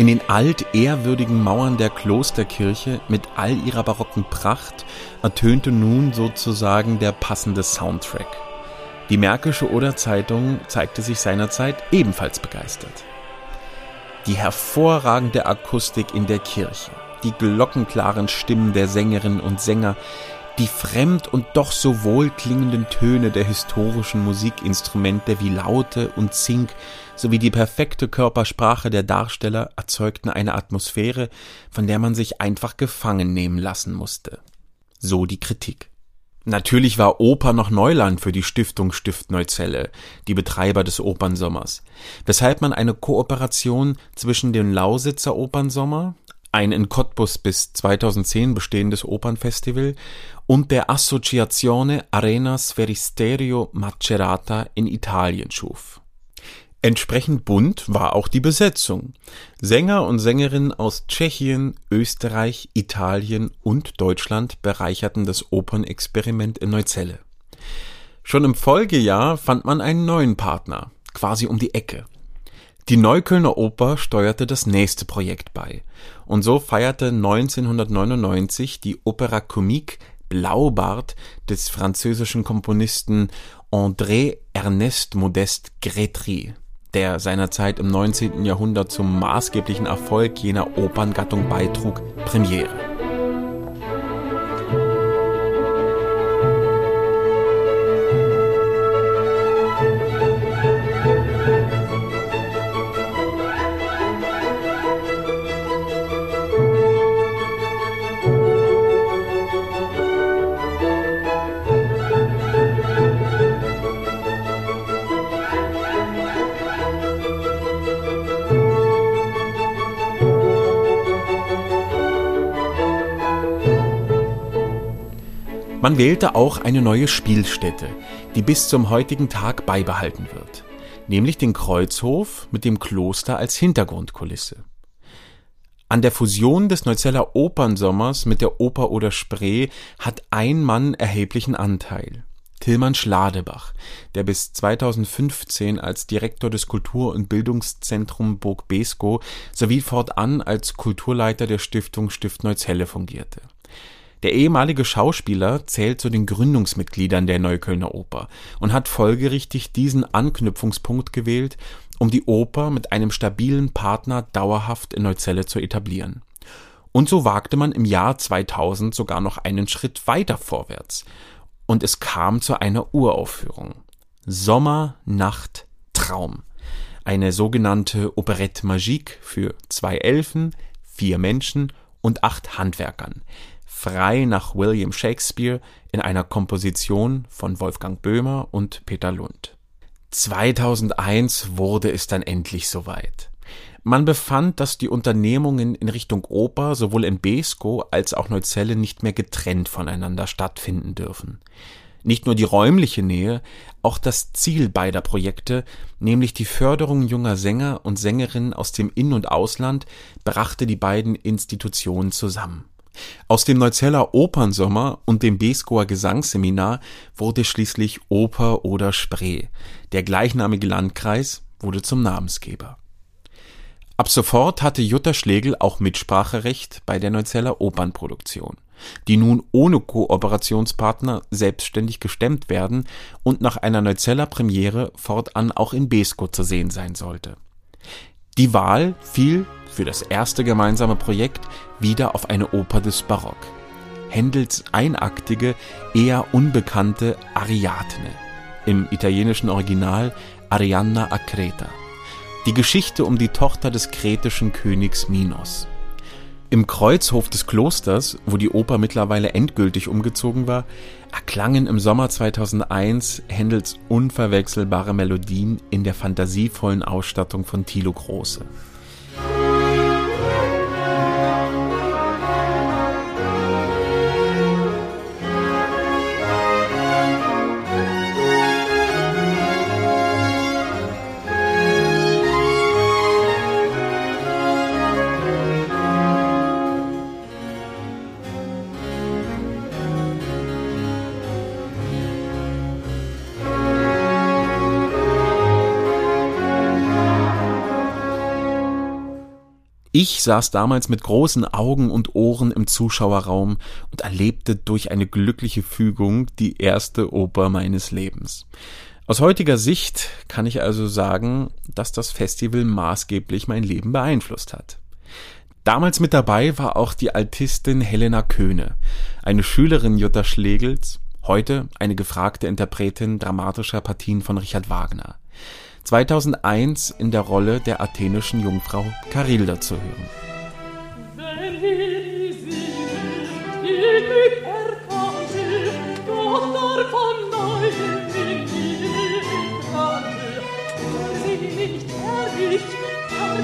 Speaker 1: In den altehrwürdigen Mauern der Klosterkirche mit all ihrer barocken Pracht ertönte nun sozusagen der passende Soundtrack. Die Märkische Oder-Zeitung zeigte sich seinerzeit ebenfalls begeistert. Die hervorragende Akustik in der Kirche, die glockenklaren Stimmen der Sängerinnen und Sänger, die fremd und doch so wohlklingenden Töne der historischen Musikinstrumente wie Laute und Zink sowie die perfekte Körpersprache der Darsteller erzeugten eine Atmosphäre, von der man sich einfach gefangen nehmen lassen musste. So die Kritik. Natürlich war Oper noch Neuland für die Stiftung Stift Neuzelle, die Betreiber des Opernsommers, weshalb man eine Kooperation zwischen dem Lausitzer Opernsommer, ein in Cottbus bis 2010 bestehendes Opernfestival, und der Associazione Arena Sferisterio Macerata in Italien schuf. Entsprechend bunt war auch die Besetzung. Sänger und Sängerinnen aus Tschechien, Österreich, Italien und Deutschland bereicherten das Opernexperiment in Neuzelle. Schon im Folgejahr fand man einen neuen Partner, quasi um die Ecke. Die Neuköllner Oper steuerte das nächste Projekt bei. Und so feierte 1999 die Opera Comique Blaubart des französischen Komponisten André Ernest Modeste Grétry der seinerzeit im 19. Jahrhundert zum maßgeblichen Erfolg jener Operngattung beitrug, Premiere. Man wählte auch eine neue Spielstätte, die bis zum heutigen Tag beibehalten wird, nämlich den Kreuzhof mit dem Kloster als Hintergrundkulisse. An der Fusion des Neuzeller Opernsommers mit der Oper oder Spree hat ein Mann erheblichen Anteil. Tillmann Schladebach, der bis 2015 als Direktor des Kultur- und Bildungszentrum Burg Beskow sowie fortan als Kulturleiter der Stiftung Stift Neuzelle fungierte der ehemalige Schauspieler zählt zu den Gründungsmitgliedern der Neuköllner Oper und hat folgerichtig diesen Anknüpfungspunkt gewählt, um die Oper mit einem stabilen Partner dauerhaft in Neuzelle zu etablieren. Und so wagte man im Jahr 2000 sogar noch einen Schritt weiter vorwärts. Und es kam zu einer Uraufführung. Sommer, Nacht, Traum. Eine sogenannte Operette Magique für zwei Elfen, vier Menschen und acht Handwerkern frei nach William Shakespeare in einer Komposition von Wolfgang Böhmer und Peter Lund. 2001 wurde es dann endlich soweit. Man befand, dass die Unternehmungen in Richtung Oper sowohl in Besko als auch Neuzelle nicht mehr getrennt voneinander stattfinden dürfen. Nicht nur die räumliche Nähe, auch das Ziel beider Projekte, nämlich die Förderung junger Sänger und Sängerinnen aus dem In- und Ausland, brachte die beiden Institutionen zusammen. Aus dem Neuzeller Opernsommer und dem Beskower Gesangsseminar wurde schließlich Oper oder Spree. Der gleichnamige Landkreis wurde zum Namensgeber. Ab sofort hatte Jutta Schlegel auch Mitspracherecht bei der Neuzeller Opernproduktion, die nun ohne Kooperationspartner selbstständig gestemmt werden und nach einer Neuzeller Premiere fortan auch in Besko zu sehen sein sollte. Die Wahl fiel für das erste gemeinsame Projekt wieder auf eine Oper des Barock. Händels einaktige, eher unbekannte Ariadne, im italienischen Original Arianna a Creta. Die Geschichte um die Tochter des kretischen Königs Minos. Im Kreuzhof des Klosters, wo die Oper mittlerweile endgültig umgezogen war, erklangen im Sommer 2001 Händels unverwechselbare Melodien in der fantasievollen Ausstattung von Thilo Große. Ich saß damals mit großen Augen und Ohren im Zuschauerraum und erlebte durch eine glückliche Fügung die erste Oper meines Lebens. Aus heutiger Sicht kann ich also sagen, dass das Festival maßgeblich mein Leben beeinflusst hat. Damals mit dabei war auch die Altistin Helena Köhne, eine Schülerin Jutta Schlegels, heute eine gefragte Interpretin dramatischer Partien von Richard Wagner. 2001 in der Rolle der athenischen Jungfrau Charilda zu hören.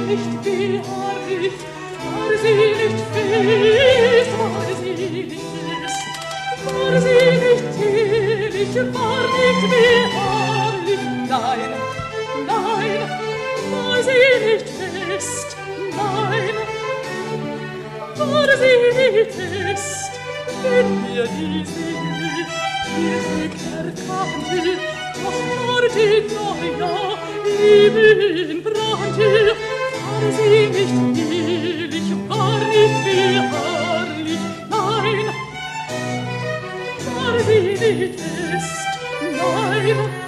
Speaker 1: Nicht beharrlich, war sie nicht fest, war sie nicht fest, war sie nicht täglich, war nicht beharrlich, nein, nein, war sie nicht fest, nein, war sie nicht fest, wenn wir diese Glück, ihr Glück erkannte, doch war die neue Liebe in Brande, war sie nicht ewig, war nicht beharrlich, nein, war sie nicht fest, nein,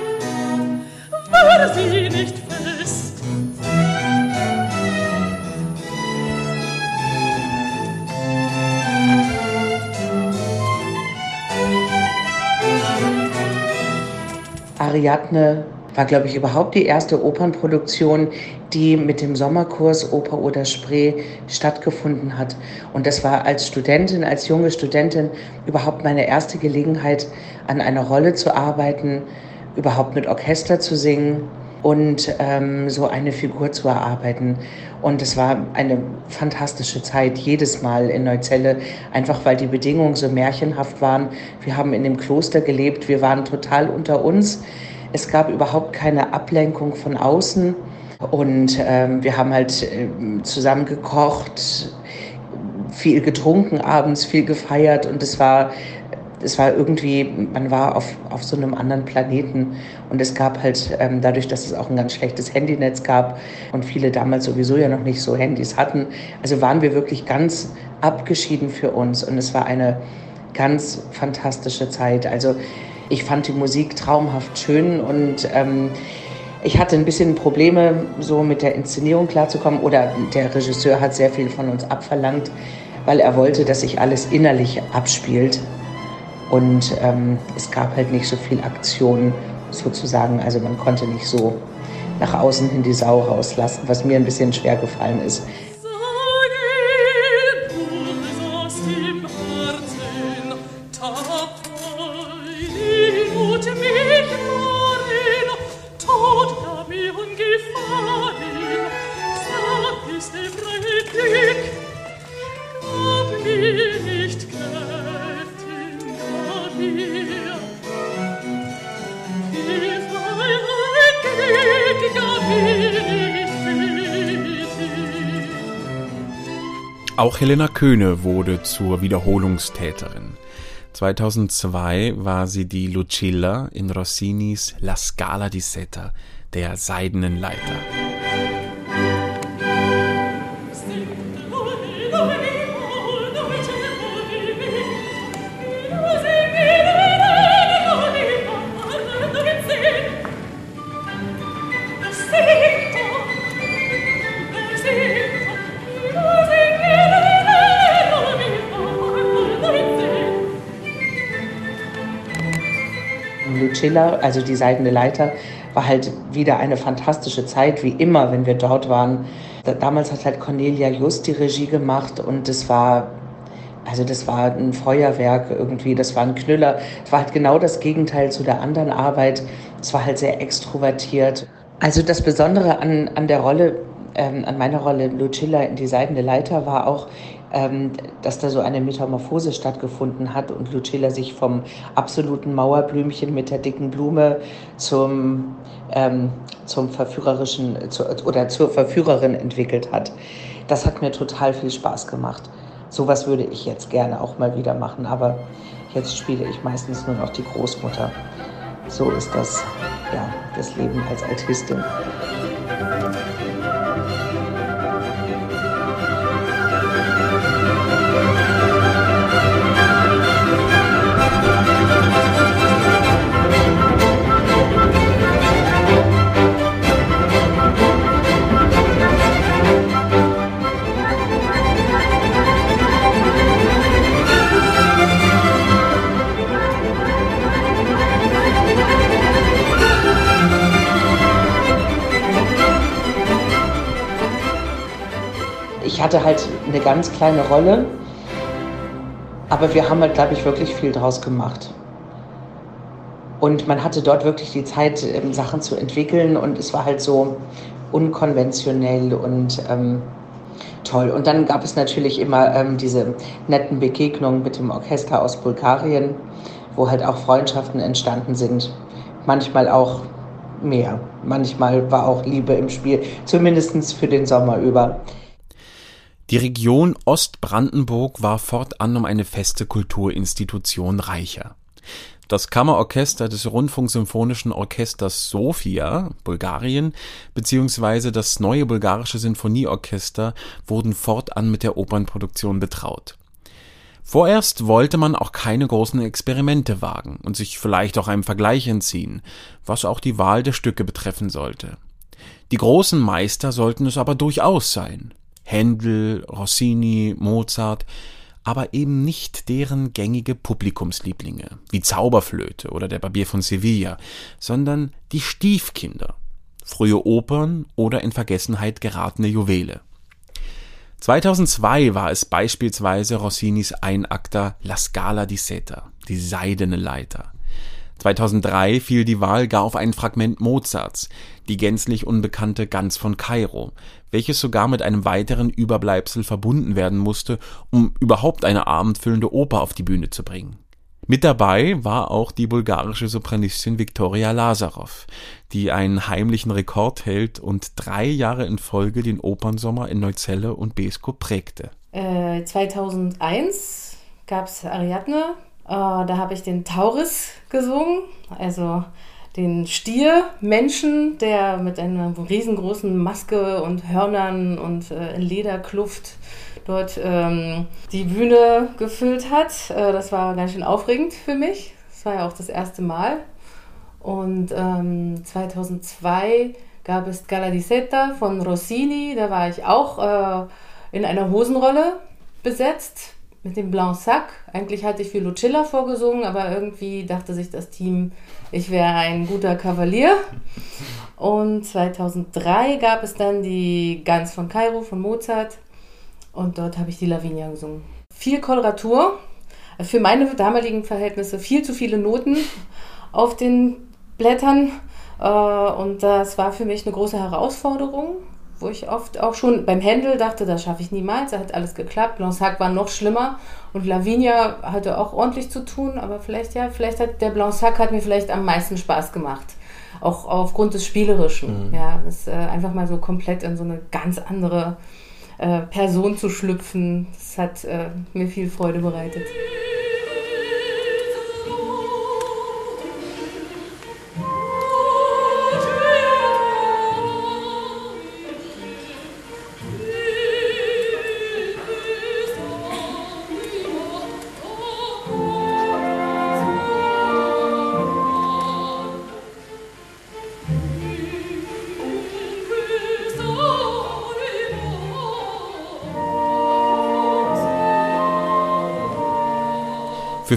Speaker 1: war sie nicht fest.
Speaker 6: Ariadne war, glaube ich, überhaupt die erste Opernproduktion, die mit dem Sommerkurs Oper oder Spree stattgefunden hat. Und das war als Studentin, als junge Studentin überhaupt meine erste Gelegenheit, an einer Rolle zu arbeiten, überhaupt mit Orchester zu singen und ähm, so eine Figur zu erarbeiten. Und es war eine fantastische Zeit, jedes Mal in Neuzelle, einfach weil die Bedingungen so märchenhaft waren. Wir haben in dem Kloster gelebt, wir waren total unter uns. Es gab überhaupt keine Ablenkung von außen und ähm, wir haben halt äh, zusammen gekocht, viel getrunken abends, viel gefeiert und es war es war irgendwie, man war auf, auf so einem anderen Planeten und es gab halt ähm, dadurch, dass es auch ein ganz schlechtes Handynetz gab und viele damals sowieso ja noch nicht so Handys hatten, also waren wir wirklich ganz abgeschieden für uns und es war eine ganz fantastische Zeit. Also ich fand die Musik traumhaft schön und ähm, ich hatte ein bisschen Probleme, so mit der Inszenierung klarzukommen. Oder der Regisseur hat sehr viel von uns abverlangt, weil er wollte, dass sich alles innerlich abspielt. Und ähm, es gab halt nicht so viel Aktion sozusagen. Also man konnte nicht so nach außen hin die Sau rauslassen, was mir ein bisschen schwer gefallen ist.
Speaker 1: Auch Helena Köhne wurde zur Wiederholungstäterin. 2002 war sie die Lucilla in Rossinis La Scala di Seta, der seidenen Leiter.
Speaker 6: Lucilla, also die Seidene Leiter, war halt wieder eine fantastische Zeit, wie immer, wenn wir dort waren. Damals hat halt Cornelia Just die Regie gemacht und es war also das war ein Feuerwerk irgendwie, das war ein Knüller. Es war halt genau das Gegenteil zu der anderen Arbeit. Es war halt sehr extrovertiert. Also das Besondere an, an der Rolle, ähm, an meiner Rolle Lucilla in die Seidene Leiter war auch, dass da so eine Metamorphose stattgefunden hat und Lucilla sich vom absoluten Mauerblümchen mit der dicken Blume zum, ähm, zum verführerischen zu, oder zur Verführerin entwickelt hat. Das hat mir total viel Spaß gemacht. Sowas würde ich jetzt gerne auch mal wieder machen, aber jetzt spiele ich meistens nur noch die Großmutter. So ist das, ja, das Leben als Altistin. Ich hatte halt eine ganz kleine Rolle, aber wir haben halt, glaube ich, wirklich viel draus gemacht. Und man hatte dort wirklich die Zeit, ähm, Sachen zu entwickeln und es war halt so unkonventionell und ähm, toll. Und dann gab es natürlich immer ähm, diese netten Begegnungen mit dem Orchester aus Bulgarien, wo halt auch Freundschaften entstanden sind. Manchmal auch mehr. Manchmal war auch Liebe im Spiel, zumindest für den Sommer über.
Speaker 1: Die Region Ostbrandenburg war fortan um eine feste Kulturinstitution reicher. Das Kammerorchester des Rundfunksymphonischen Orchesters Sofia, Bulgarien, beziehungsweise das neue bulgarische Sinfonieorchester wurden fortan mit der Opernproduktion betraut. Vorerst wollte man auch keine großen Experimente wagen und sich vielleicht auch einem Vergleich entziehen, was auch die Wahl der Stücke betreffen sollte. Die großen Meister sollten es aber durchaus sein. Händel, Rossini, Mozart, aber eben nicht deren gängige Publikumslieblinge, wie Zauberflöte oder der Barbier von Sevilla, sondern die Stiefkinder, frühe Opern oder in Vergessenheit geratene Juwele. 2002 war es beispielsweise Rossinis Einakter La Scala di Seta, die seidene Leiter. 2003 fiel die Wahl gar auf ein Fragment Mozarts, die gänzlich unbekannte Gans von Kairo, welches sogar mit einem weiteren Überbleibsel verbunden werden musste, um überhaupt eine abendfüllende Oper auf die Bühne zu bringen. Mit dabei war auch die bulgarische Sopranistin Viktoria Lazarov, die einen heimlichen Rekord hält und drei Jahre in Folge den Opernsommer in Neuzelle und Besko prägte.
Speaker 11: Äh, 2001 gab es Ariadne, äh, da habe ich den Tauris gesungen, also den Stier Menschen, der mit einer riesengroßen Maske und Hörnern und äh, Lederkluft dort ähm, die Bühne gefüllt hat. Äh, das war ganz schön aufregend für mich. Das war ja auch das erste Mal. Und ähm, 2002 gab es Gala di Seta von Rossini. Da war ich auch äh, in einer Hosenrolle besetzt mit dem Blanc Sac. Eigentlich hatte ich für Lucilla vorgesungen, aber irgendwie dachte sich das Team, ich wäre ein guter Kavalier. Und 2003 gab es dann die Gans von Kairo von Mozart und dort habe ich die Lavinia gesungen. Viel Koloratur, für meine damaligen Verhältnisse viel zu viele Noten auf den Blättern äh, und das war für mich eine große Herausforderung wo ich oft auch schon beim Händel dachte, das schaffe ich niemals, da hat alles geklappt. Blanc-Sac war noch schlimmer und Lavinia hatte auch ordentlich zu tun, aber vielleicht, ja, vielleicht hat der Blanc-Sac hat mir vielleicht am meisten Spaß gemacht. Auch aufgrund des Spielerischen, mhm. ja, das äh, einfach mal so komplett in so eine ganz andere äh, Person zu schlüpfen, das hat äh, mir viel Freude bereitet.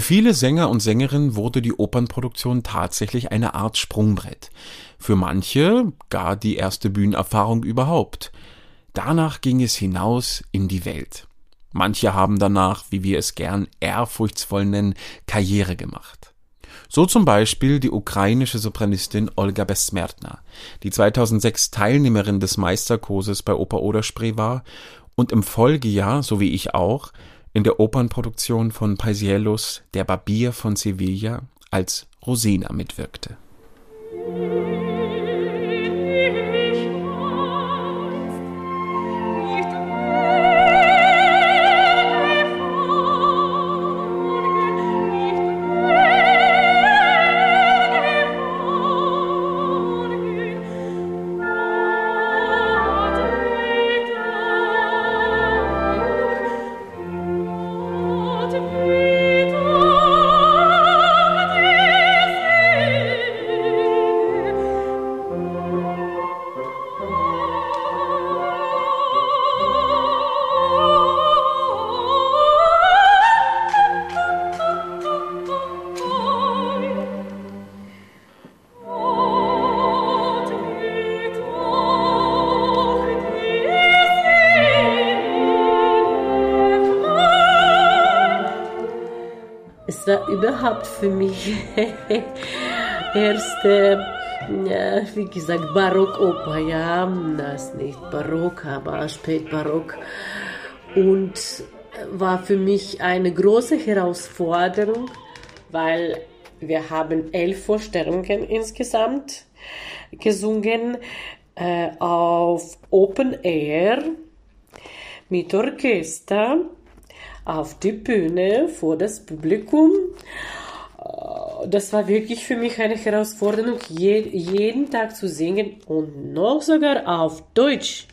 Speaker 1: Viele Sänger und Sängerinnen wurde die Opernproduktion tatsächlich eine Art Sprungbrett. Für manche gar die erste Bühnenerfahrung überhaupt. Danach ging es hinaus in die Welt. Manche haben danach, wie wir es gern ehrfurchtsvoll nennen, Karriere gemacht. So zum Beispiel die ukrainische Sopranistin Olga Besmertna, die 2006 Teilnehmerin des Meisterkurses bei Oper Oderspree war und im Folgejahr, so wie ich auch, in der Opernproduktion von Paisiellos Der Barbier von Sevilla als Rosina mitwirkte.
Speaker 10: Überhaupt für mich erste, ja, wie gesagt, Barockoper, ja, das nicht Barock, aber Spätbarock. Und war für mich eine große Herausforderung, weil wir haben elf Vorstellungen insgesamt gesungen äh, auf Open Air mit Orchester auf die Bühne vor das Publikum. Äh, das war wirklich für mich eine Herausforderung, je, jeden Tag zu singen und noch sogar auf Deutsch.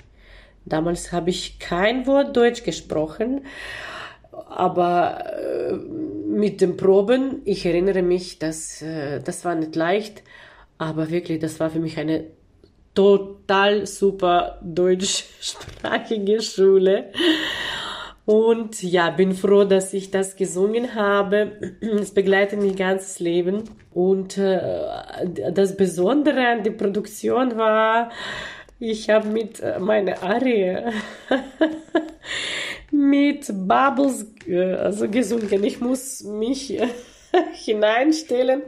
Speaker 10: Damals habe ich kein Wort Deutsch gesprochen, aber äh, mit den Proben, ich erinnere mich, dass äh, das war nicht leicht, aber wirklich, das war für mich eine total super deutschsprachige Schule. Und ja, bin froh, dass ich das gesungen habe. Es begleitet mich ganzes Leben. Und äh, das Besondere an der Produktion war, ich habe mit äh, meiner Arie mit Bubbles äh, also gesungen. Ich muss mich hineinstellen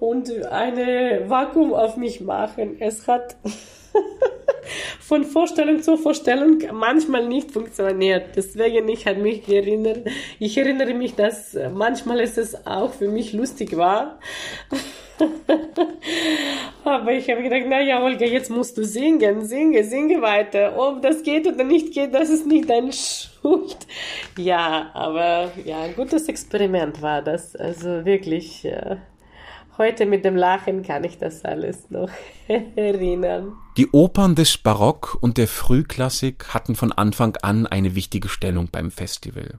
Speaker 10: und eine Vakuum auf mich machen. Es hat von Vorstellung zu Vorstellung manchmal nicht funktioniert. Deswegen ich habe mich erinnert, ich erinnere mich, dass manchmal ist es auch für mich lustig war. aber ich habe gedacht, naja, Olga, jetzt musst du singen, singe, singe weiter. Ob das geht oder nicht geht, das ist nicht deine Schuld. Ja, aber ja, ein gutes Experiment war das. Also wirklich. Ja heute mit dem Lachen kann ich das alles noch erinnern.
Speaker 1: Die Opern des Barock und der Frühklassik hatten von Anfang an eine wichtige Stellung beim Festival.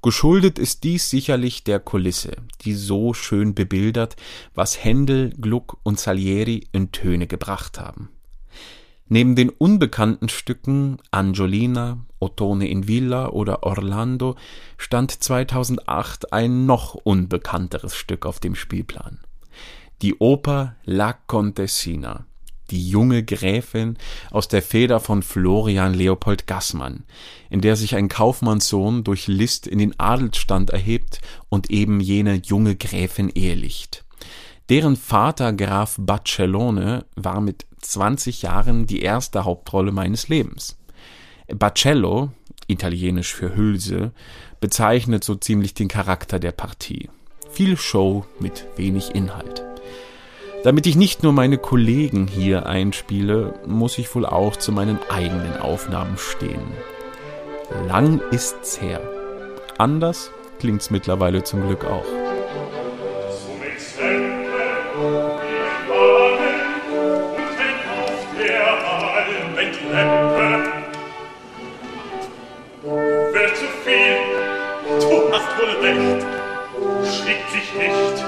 Speaker 1: Geschuldet ist dies sicherlich der Kulisse, die so schön bebildert, was Händel, Gluck und Salieri in Töne gebracht haben. Neben den unbekannten Stücken Angiolina, Ottone in Villa oder Orlando stand 2008 ein noch unbekannteres Stück auf dem Spielplan. Die Oper La Contessina, die junge Gräfin aus der Feder von Florian Leopold Gassmann, in der sich ein Kaufmannssohn durch List in den Adelsstand erhebt und eben jene junge Gräfin ehelicht. Deren Vater Graf Bacellone war mit 20 Jahren die erste Hauptrolle meines Lebens. Bacello, italienisch für Hülse, bezeichnet so ziemlich den Charakter der Partie. Viel Show mit wenig Inhalt. Damit ich nicht nur meine Kollegen hier einspiele, muss ich wohl auch zu meinen eigenen Aufnahmen stehen. Lang ist's her. Anders klingt's mittlerweile zum Glück auch.
Speaker 13: Wer zu viel, du hast wohl recht, schickt sich nicht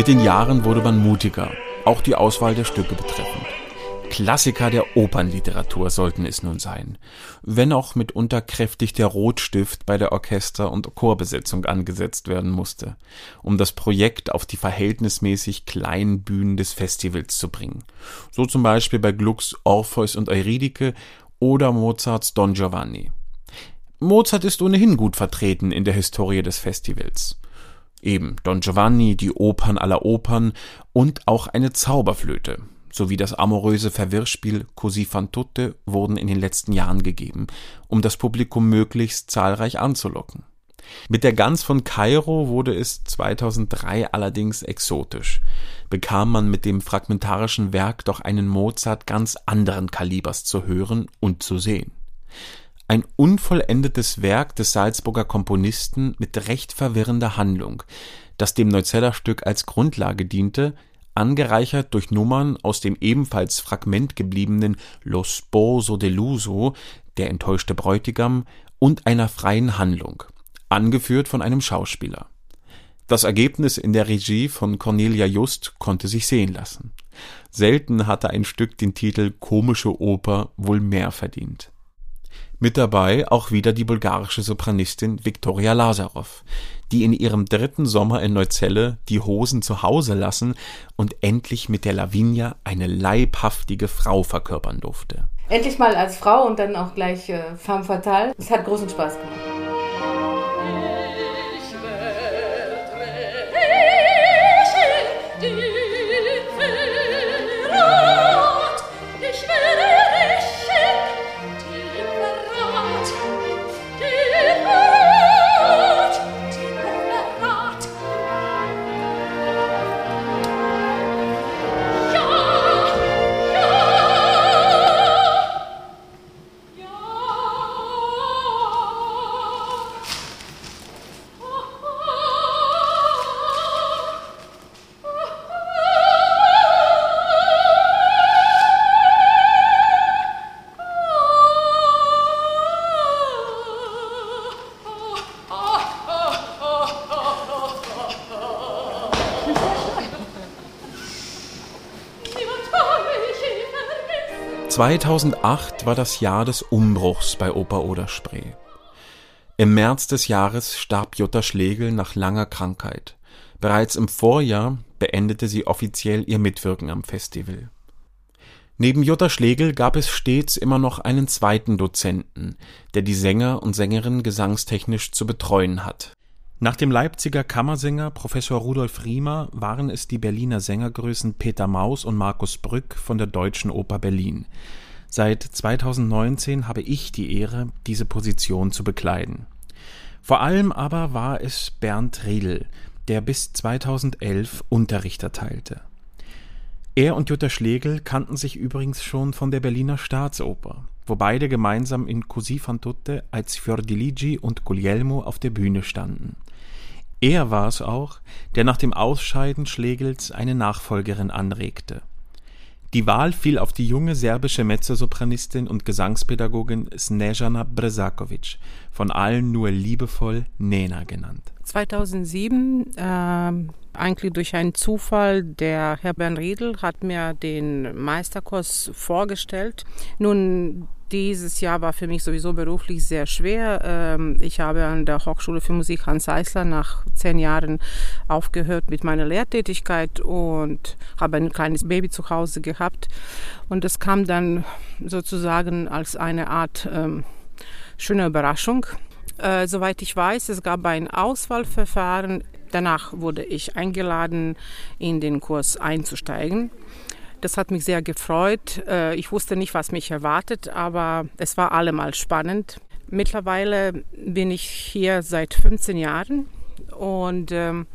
Speaker 1: Mit den Jahren wurde man mutiger, auch die Auswahl der Stücke betreffend. Klassiker der Opernliteratur sollten es nun sein, wenn auch mitunter kräftig der Rotstift bei der Orchester- und Chorbesetzung angesetzt werden musste, um das Projekt auf die verhältnismäßig kleinen Bühnen des Festivals zu bringen. So zum Beispiel bei Glucks Orpheus und Eurydike oder Mozarts Don Giovanni. Mozart ist ohnehin gut vertreten in der Historie des Festivals. Eben Don Giovanni, die Opern aller Opern und auch eine Zauberflöte sowie das amoröse Verwirrspiel Così fan tutte wurden in den letzten Jahren gegeben, um das Publikum möglichst zahlreich anzulocken. Mit der Gans von Kairo wurde es 2003 allerdings exotisch, bekam man mit dem fragmentarischen Werk doch einen Mozart ganz anderen Kalibers zu hören und zu sehen ein unvollendetes Werk des Salzburger Komponisten mit recht verwirrender Handlung, das dem Neuzeller Stück als Grundlage diente, angereichert durch Nummern aus dem ebenfalls Fragment gebliebenen Lo sposo deluso, der enttäuschte Bräutigam, und einer freien Handlung. angeführt von einem Schauspieler. Das Ergebnis in der Regie von Cornelia Just konnte sich sehen lassen. Selten hatte ein Stück den Titel Komische Oper wohl mehr verdient. Mit dabei auch wieder die bulgarische Sopranistin Viktoria Lazarov, die in ihrem dritten Sommer in Neuzelle die Hosen zu Hause lassen und endlich mit der Lavinia eine leibhaftige Frau verkörpern durfte.
Speaker 11: Endlich mal als Frau und dann auch gleich äh, femme fatale. Es hat großen Spaß gemacht.
Speaker 1: Zweitausendacht war das Jahr des Umbruchs bei Oper Oder Spree. Im März des Jahres starb Jutta Schlegel nach langer Krankheit. Bereits im Vorjahr beendete sie offiziell ihr Mitwirken am Festival. Neben Jutta Schlegel gab es stets immer noch einen zweiten Dozenten, der die Sänger und Sängerinnen gesangstechnisch zu betreuen hat. Nach dem Leipziger Kammersänger Professor Rudolf Riemer waren es die Berliner Sängergrößen Peter Maus und Markus Brück von der Deutschen Oper Berlin. Seit 2019 habe ich die Ehre, diese Position zu bekleiden. Vor allem aber war es Bernd Riedel, der bis 2011 Unterricht erteilte. Er und Jutta Schlegel kannten sich übrigens schon von der Berliner Staatsoper, wo beide gemeinsam in Così fan tutte als Fiordiligi und Guglielmo auf der Bühne standen. Er war es auch, der nach dem Ausscheiden Schlegels eine Nachfolgerin anregte. Die Wahl fiel auf die junge serbische Mezzosopranistin und Gesangspädagogin Snejana Brezakovic, von allen nur liebevoll Nena genannt.
Speaker 14: 2007, äh, eigentlich durch einen Zufall, der Herr Bernd Riedel hat mir den Meisterkurs vorgestellt. Nun, dieses Jahr war für mich sowieso beruflich sehr schwer. Ähm, ich habe an der Hochschule für Musik Hans Eisler nach zehn Jahren aufgehört mit meiner Lehrtätigkeit und habe ein kleines Baby zu Hause gehabt. Und es kam dann sozusagen als eine Art ähm, schöne Überraschung. Äh, soweit ich weiß, es gab ein Auswahlverfahren. Danach wurde ich eingeladen, in den Kurs einzusteigen. Das hat mich sehr gefreut. Äh, ich wusste nicht, was mich erwartet, aber es war allemal spannend. Mittlerweile bin ich hier seit 15 Jahren und ähm,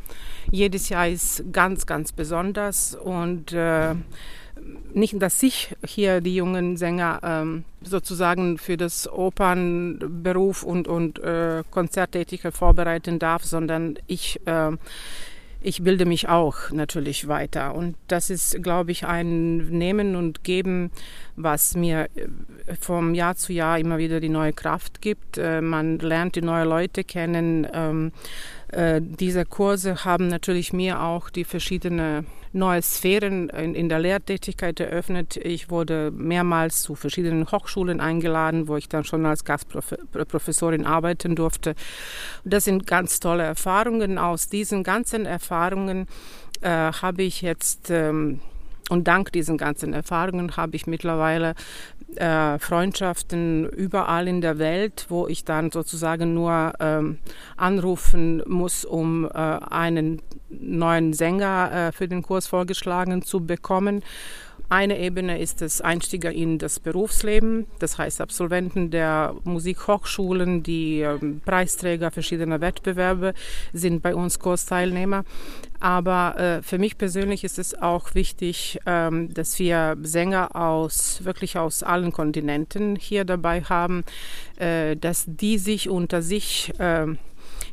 Speaker 14: jedes Jahr ist ganz, ganz besonders und äh, nicht, dass ich hier die jungen Sänger ähm, sozusagen für das Opernberuf und, und äh, Konzerttätigkeit vorbereiten darf, sondern ich äh, ich bilde mich auch natürlich weiter. Und das ist, glaube ich, ein Nehmen und Geben, was mir äh, vom Jahr zu Jahr immer wieder die neue Kraft gibt. Äh, man lernt die neuen Leute kennen. Ähm, äh, diese Kurse haben natürlich mir auch die verschiedenen neue Sphären in, in, der Lehrtätigkeit eröffnet. Ich wurde mehrmals zu verschiedenen Hochschulen eingeladen, wo ich dann schon als Gastprofessorin arbeiten durfte. Das sind ganz tolle Erfahrungen. Aus diesen ganzen Erfahrungen äh, habe ich jetzt ähm, und dank diesen ganzen Erfahrungen habe ich mittlerweile äh, Freundschaften überall in der Welt, wo ich dann sozusagen nur ähm, anrufen muss, um äh, einen neuen Sänger äh, für den Kurs vorgeschlagen zu bekommen. Eine Ebene ist das Einstieger in das Berufsleben, das heißt Absolventen der Musikhochschulen, die ähm, Preisträger verschiedener Wettbewerbe sind bei uns Kursteilnehmer. Aber äh, für mich persönlich ist es auch wichtig, ähm, dass wir Sänger aus wirklich aus allen Kontinenten hier dabei haben, äh, dass die sich unter sich äh,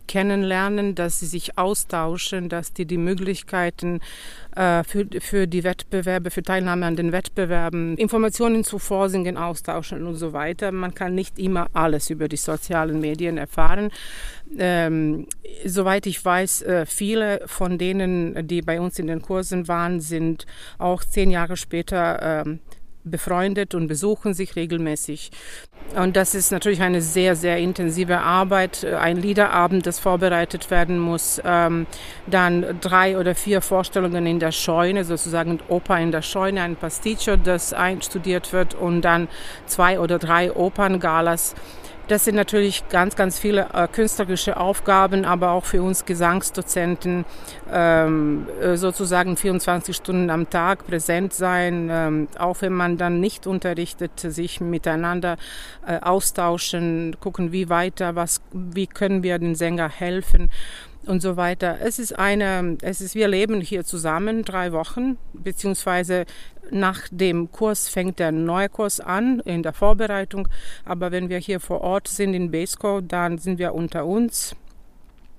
Speaker 14: kennenlernen, dass sie sich austauschen, dass die die Möglichkeiten äh, für, für die Wettbewerbe, für Teilnahme an den Wettbewerben, Informationen zu Vorsingen austauschen und so weiter. Man kann nicht immer alles über die sozialen Medien erfahren. Ähm, soweit ich weiß, äh, viele von denen, die bei uns in den Kursen waren, sind auch zehn Jahre später ähm, befreundet und besuchen sich regelmäßig. Und das ist natürlich eine sehr, sehr intensive Arbeit. Ein Liederabend, das vorbereitet werden muss. Ähm, dann drei oder vier Vorstellungen in der Scheune, sozusagen Oper in der Scheune, ein Pasticcio, das einstudiert wird und dann zwei oder drei Operngalas das sind natürlich ganz, ganz viele äh, künstlerische Aufgaben, aber auch für uns Gesangsdozenten ähm, äh, sozusagen 24 Stunden am Tag präsent sein, ähm, auch wenn man dann nicht unterrichtet, sich miteinander äh, austauschen, gucken, wie weiter, was, wie können wir den Sänger helfen und so weiter. Es ist eine, es ist, wir leben hier zusammen drei Wochen, beziehungsweise nach dem Kurs fängt der neue Kurs an in der Vorbereitung. Aber wenn wir hier vor Ort sind in Besko, dann sind wir unter uns.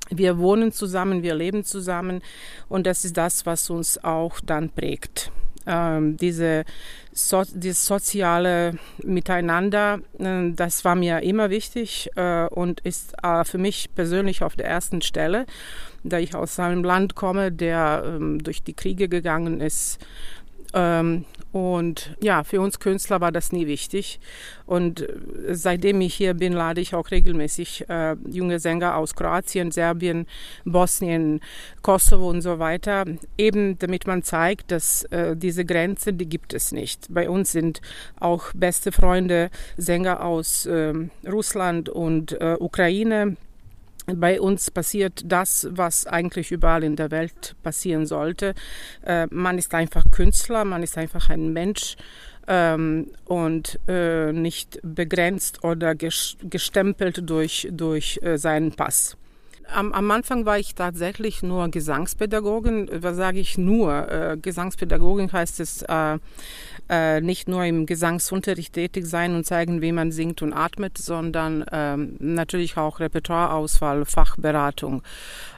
Speaker 14: Wir wohnen zusammen, wir leben zusammen und das ist das, was uns auch dann prägt. Ähm, diese so, dieses soziale Miteinander, äh, das war mir immer wichtig äh, und ist äh, für mich persönlich auf der ersten Stelle, da ich aus einem Land komme, der ähm, durch die Kriege gegangen ist ähm, und ja, für uns Künstler war das nie wichtig. Und äh, seitdem ich hier bin, lade ich auch regelmäßig äh, junge Sänger aus Kroatien, Serbien, Bosnien, Kosovo und so weiter, eben damit man zeigt, dass äh, diese Grenze, die gibt es nicht. Bei uns sind auch beste Freunde Sänger aus äh, Russland und äh, Ukraine, bei uns passiert das, was eigentlich überall in der Welt passieren sollte. Äh, man ist einfach Künstler, man ist einfach ein Mensch ähm, und äh, nicht begrenzt oder gestempelt durch, durch äh, seinen Pass. Am, am, Anfang war ich tatsächlich nur Gesangspädagogin. Was sage ich nur? Äh, Gesangspädagogin heißt es äh, äh, nicht nur im Gesangsunterricht tätig sein und zeigen, wie man singt und atmet, sondern ähm, natürlich auch Repertoireauswahl, Fachberatung.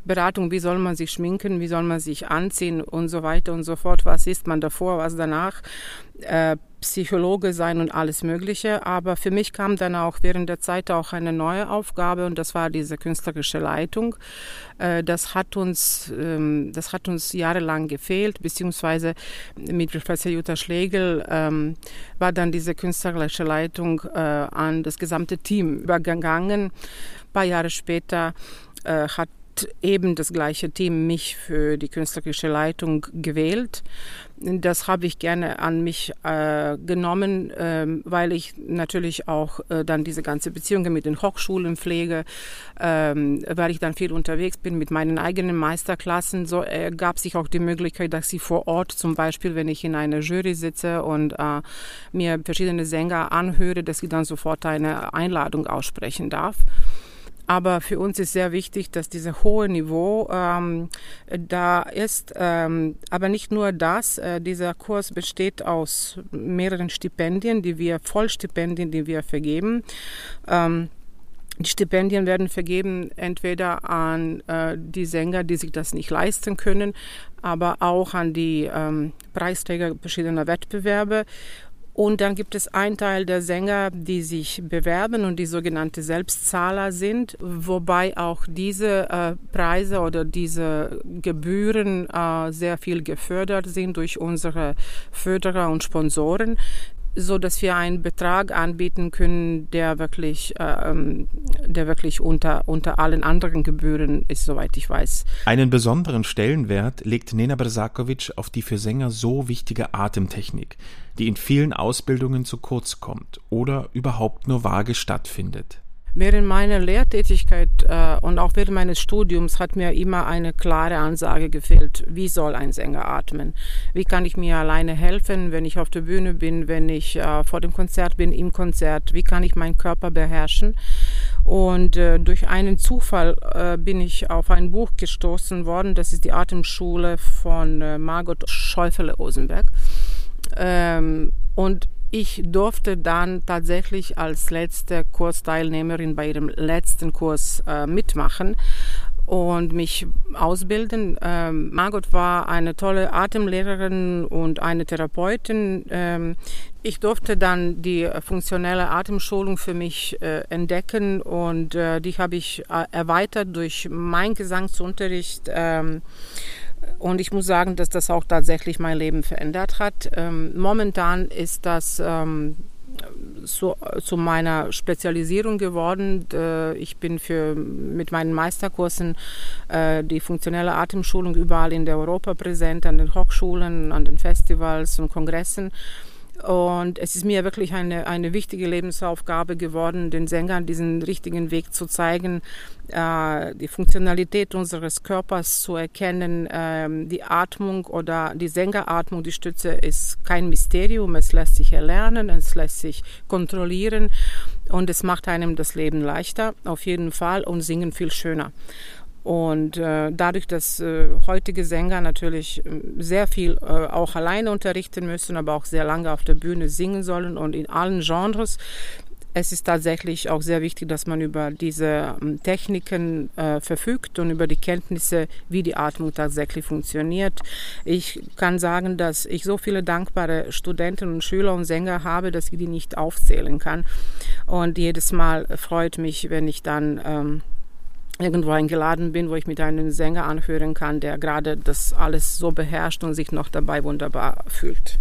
Speaker 14: Beratung, wie soll man sich schminken, wie soll man sich anziehen und so weiter und so fort. Was ist man davor, was danach? Psychologe sein und alles Mögliche. Aber für mich kam dann auch während der Zeit auch eine neue Aufgabe und das war diese künstlerische Leitung. Äh, das hat uns, ähm, das hat uns jahrelang gefehlt, beziehungsweise mit Professor Jutta Schlegel ähm, war dann diese künstlerische Leitung äh, an das gesamte Team übergegangen. Ein paar Jahre später äh, eben das gleiche Team mich für die künstlerische Leitung gewählt. Das habe ich gerne an mich äh, genommen, äh, weil ich natürlich auch äh, dann diese ganze Beziehungen mit den Hochschulen pflege, ähm, weil ich dann viel unterwegs bin mit meinen eigenen Meisterklassen. So ergab sich auch die Möglichkeit, dass ich vor Ort zum Beispiel, wenn ich in einer Jury sitze und äh, mir verschiedene Sänger anhöre, dass ich dann sofort eine Einladung aussprechen darf. Aber für uns ist sehr wichtig, dass dieses hohe Niveau ähm, da ist. Ähm, aber nicht nur das. Äh, dieser Kurs besteht aus mehreren Stipendien, die wir, Vollstipendien, die wir vergeben. Ähm, die Stipendien werden vergeben entweder an äh, die Sänger, die sich das nicht leisten können, aber auch an die ähm, Preisträger verschiedener Wettbewerbe. Und dann gibt es einen Teil der Sänger, die sich bewerben und die sogenannte Selbstzahler sind, wobei auch diese äh, Preise oder diese Gebühren äh, sehr viel gefördert sind durch unsere Förderer und Sponsoren so dass wir einen Betrag anbieten können, der wirklich, äh, ähm, der wirklich unter, unter allen anderen Gebühren ist, soweit ich weiß.
Speaker 1: Einen besonderen Stellenwert legt Nena Bersakovic auf die für Sänger so wichtige Atemtechnik, die in vielen Ausbildungen zu kurz kommt oder überhaupt nur vage stattfindet.
Speaker 14: Während meiner Lehrtätigkeit äh, und auch während meines Studiums hat mir immer eine klare Ansage gefehlt. Wie soll ein Sänger atmen? Wie kann ich mir alleine helfen, wenn ich auf der Bühne bin, wenn ich äh, vor dem Konzert bin, im Konzert? Wie kann ich meinen Körper beherrschen? Und äh, durch einen Zufall äh, bin ich auf ein Buch gestoßen worden. Das ist die Atemschule von äh, Margot Schäufele-Osenberg. Ähm, und ich durfte dann tatsächlich als letzte Kursteilnehmerin bei ihrem letzten Kurs äh, mitmachen. und mich ausbilden. Ähm, Margot war eine tolle Atemlehrerin und eine Therapeutin. Ähm, ich durfte dann die funktionelle Atemschulung für mich äh, entdecken und äh, die habe ich äh, erweitert durch meinen Gesangsunterricht. Ähm, und ich muss sagen, dass das auch tatsächlich mein Leben verändert hat. Ähm, momentan ist das ähm, zu, zu meiner Spezialisierung geworden. Äh, ich bin für, mit meinen Meisterkursen äh, die funktionelle Atemschulung überall in Europa präsent, an den Hochschulen, an den Festivals und Kongressen. Und es ist mir wirklich eine, eine wichtige Lebensaufgabe geworden, den Sängern diesen richtigen Weg zu zeigen, äh, die Funktionalität unseres Körpers zu erkennen. Ähm, die Atmung oder die Sängeratmung, die Stütze ist kein Mysterium. Es lässt sich erlernen, es lässt sich kontrollieren und es macht einem das Leben leichter, auf jeden Fall, und singen viel schöner. Und äh, dadurch, dass äh, heutige Sänger natürlich äh, sehr viel äh, auch alleine unterrichten müssen, aber auch sehr lange auf der Bühne singen sollen und in allen Genres, es ist tatsächlich auch sehr wichtig, dass man über diese ähm, Techniken äh, verfügt und über die Kenntnisse, wie die Atmung tatsächlich funktioniert. Ich kann sagen, dass ich so viele dankbare Studenten und Schüler und Sänger habe, dass ich die nicht aufzählen kann. Und jedes Mal freut mich, wenn ich dann ähm, irgendwo eingeladen bin, wo ich mit einem Sänger anhören kann, der gerade das alles so beherrscht und sich noch dabei wunderbar fühlt.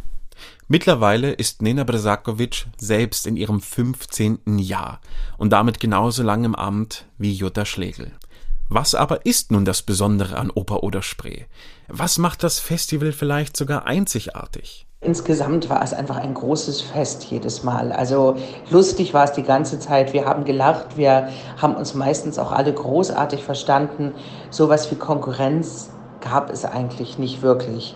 Speaker 1: Mittlerweile ist Nena Bresakovic selbst in ihrem 15. Jahr und damit genauso lang im Amt wie Jutta Schlegel. Was aber ist nun das Besondere an Oper oder Spree? Was macht das Festival vielleicht sogar einzigartig?
Speaker 6: Insgesamt war es einfach ein großes Fest jedes Mal. Also lustig war es die ganze Zeit. Wir haben gelacht, wir haben uns meistens auch alle großartig verstanden. Sowas wie Konkurrenz gab es eigentlich nicht wirklich.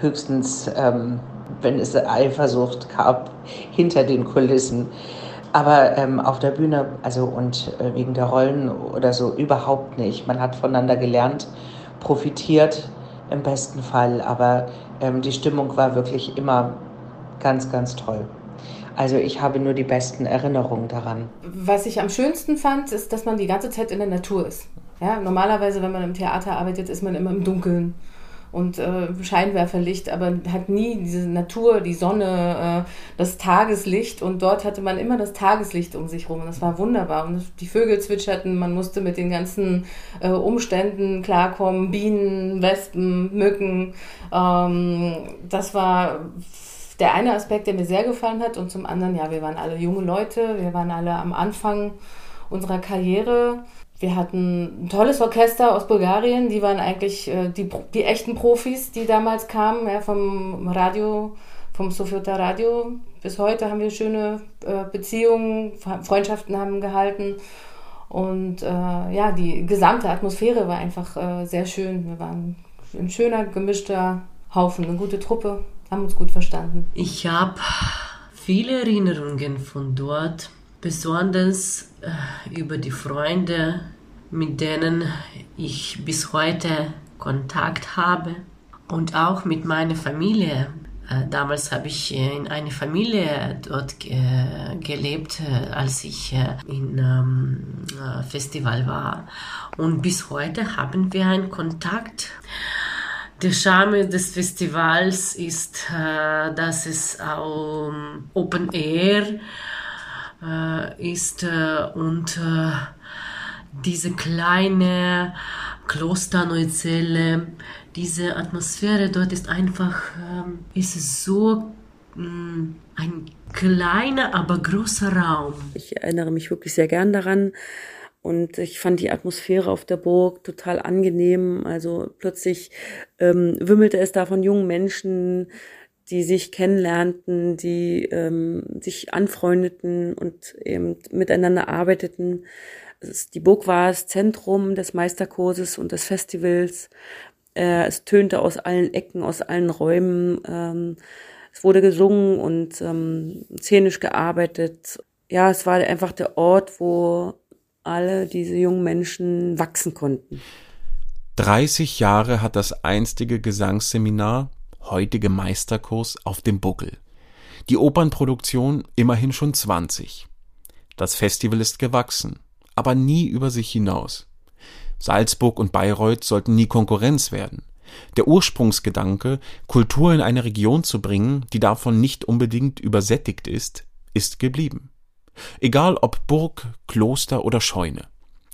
Speaker 6: Höchstens, ähm, wenn es Eifersucht gab hinter den Kulissen. Aber ähm, auf der Bühne, also und äh, wegen der Rollen oder so, überhaupt nicht. Man hat voneinander gelernt, profitiert im besten Fall. Aber ähm, die Stimmung war wirklich immer ganz, ganz toll. Also ich habe nur die besten Erinnerungen daran.
Speaker 11: Was ich am schönsten fand, ist, dass man die ganze Zeit in der Natur ist. Ja, normalerweise, wenn man im Theater arbeitet, ist man immer im Dunkeln und äh, Scheinwerferlicht, aber hat nie diese Natur, die Sonne, äh, das Tageslicht. Und dort hatte man immer das Tageslicht um sich rum. Und das war wunderbar. Und die Vögel zwitscherten, man musste mit den ganzen äh, Umständen klarkommen, Bienen, Wespen, Mücken, ähm, das war der eine Aspekt, der mir sehr gefallen hat. Und zum anderen, ja, wir waren alle junge Leute, wir waren alle am Anfang unserer Karriere wir hatten ein tolles Orchester aus Bulgarien, die waren eigentlich äh, die, die echten Profis, die damals kamen, ja, vom Radio, vom Sofiota Radio. Bis heute haben wir schöne äh, Beziehungen, Freundschaften haben gehalten. Und äh, ja, die gesamte Atmosphäre war einfach äh, sehr schön. Wir waren ein schöner, gemischter Haufen, eine gute Truppe, haben uns gut verstanden.
Speaker 10: Ich habe viele Erinnerungen von dort besonders äh, über die Freunde, mit denen ich bis heute Kontakt habe und auch mit meiner Familie. Äh, damals habe ich in einer Familie dort gelebt, äh, als ich im ähm, Festival war. Und bis heute haben wir einen Kontakt. Der Charme des Festivals ist, dass es auch Open Air ist äh, äh, und äh, diese kleine Klosterneuzelle, diese Atmosphäre dort ist einfach, ähm, ist so mh, mm, ein kleiner, aber großer Raum.
Speaker 8: Ich erinnere mich wirklich sehr gern daran. Und ich fand die Atmosphäre auf der Burg total angenehm. Also plötzlich ähm, wimmelte es da von jungen Menschen, die sich kennenlernten, die ähm, sich anfreundeten und eben miteinander arbeiteten. Die Burg war das Zentrum des Meisterkurses und des Festivals. Äh, es tönte aus allen Ecken, aus allen Räumen. Ähm, es wurde gesungen und ähm, szenisch gearbeitet. Ja, es war einfach der Ort, wo alle diese jungen Menschen wachsen konnten.
Speaker 1: 30 Jahre hat das einstige Gesangsseminar heutige Meisterkurs auf dem Buckel. Die Opernproduktion immerhin schon 20. Das Festival ist gewachsen, aber nie über sich hinaus. Salzburg und Bayreuth sollten nie Konkurrenz werden. Der Ursprungsgedanke, Kultur in eine Region zu bringen, die davon nicht unbedingt übersättigt ist, ist geblieben. Egal ob Burg, Kloster oder Scheune.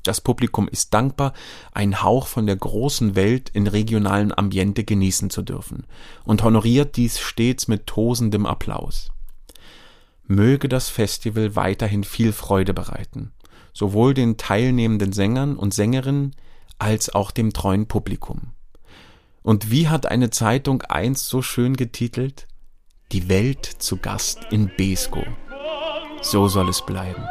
Speaker 1: Das Publikum ist dankbar, einen Hauch von der großen Welt in regionalen Ambiente genießen zu dürfen und honoriert dies stets mit tosendem Applaus. Möge das Festival weiterhin viel Freude bereiten, sowohl den teilnehmenden Sängern und Sängerinnen als auch dem treuen Publikum. Und wie hat eine Zeitung einst so schön getitelt? Die Welt zu Gast in Besko. So soll es bleiben.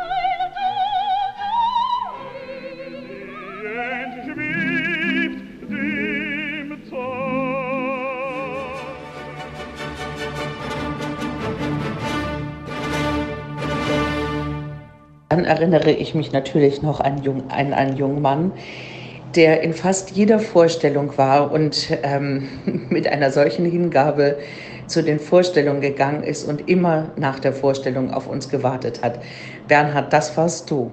Speaker 6: Dann erinnere ich mich natürlich noch an, jung, an einen jungen Mann, der in fast jeder Vorstellung war und ähm, mit einer solchen Hingabe zu den Vorstellungen gegangen ist und immer nach der Vorstellung auf uns gewartet hat. Bernhard, das warst du.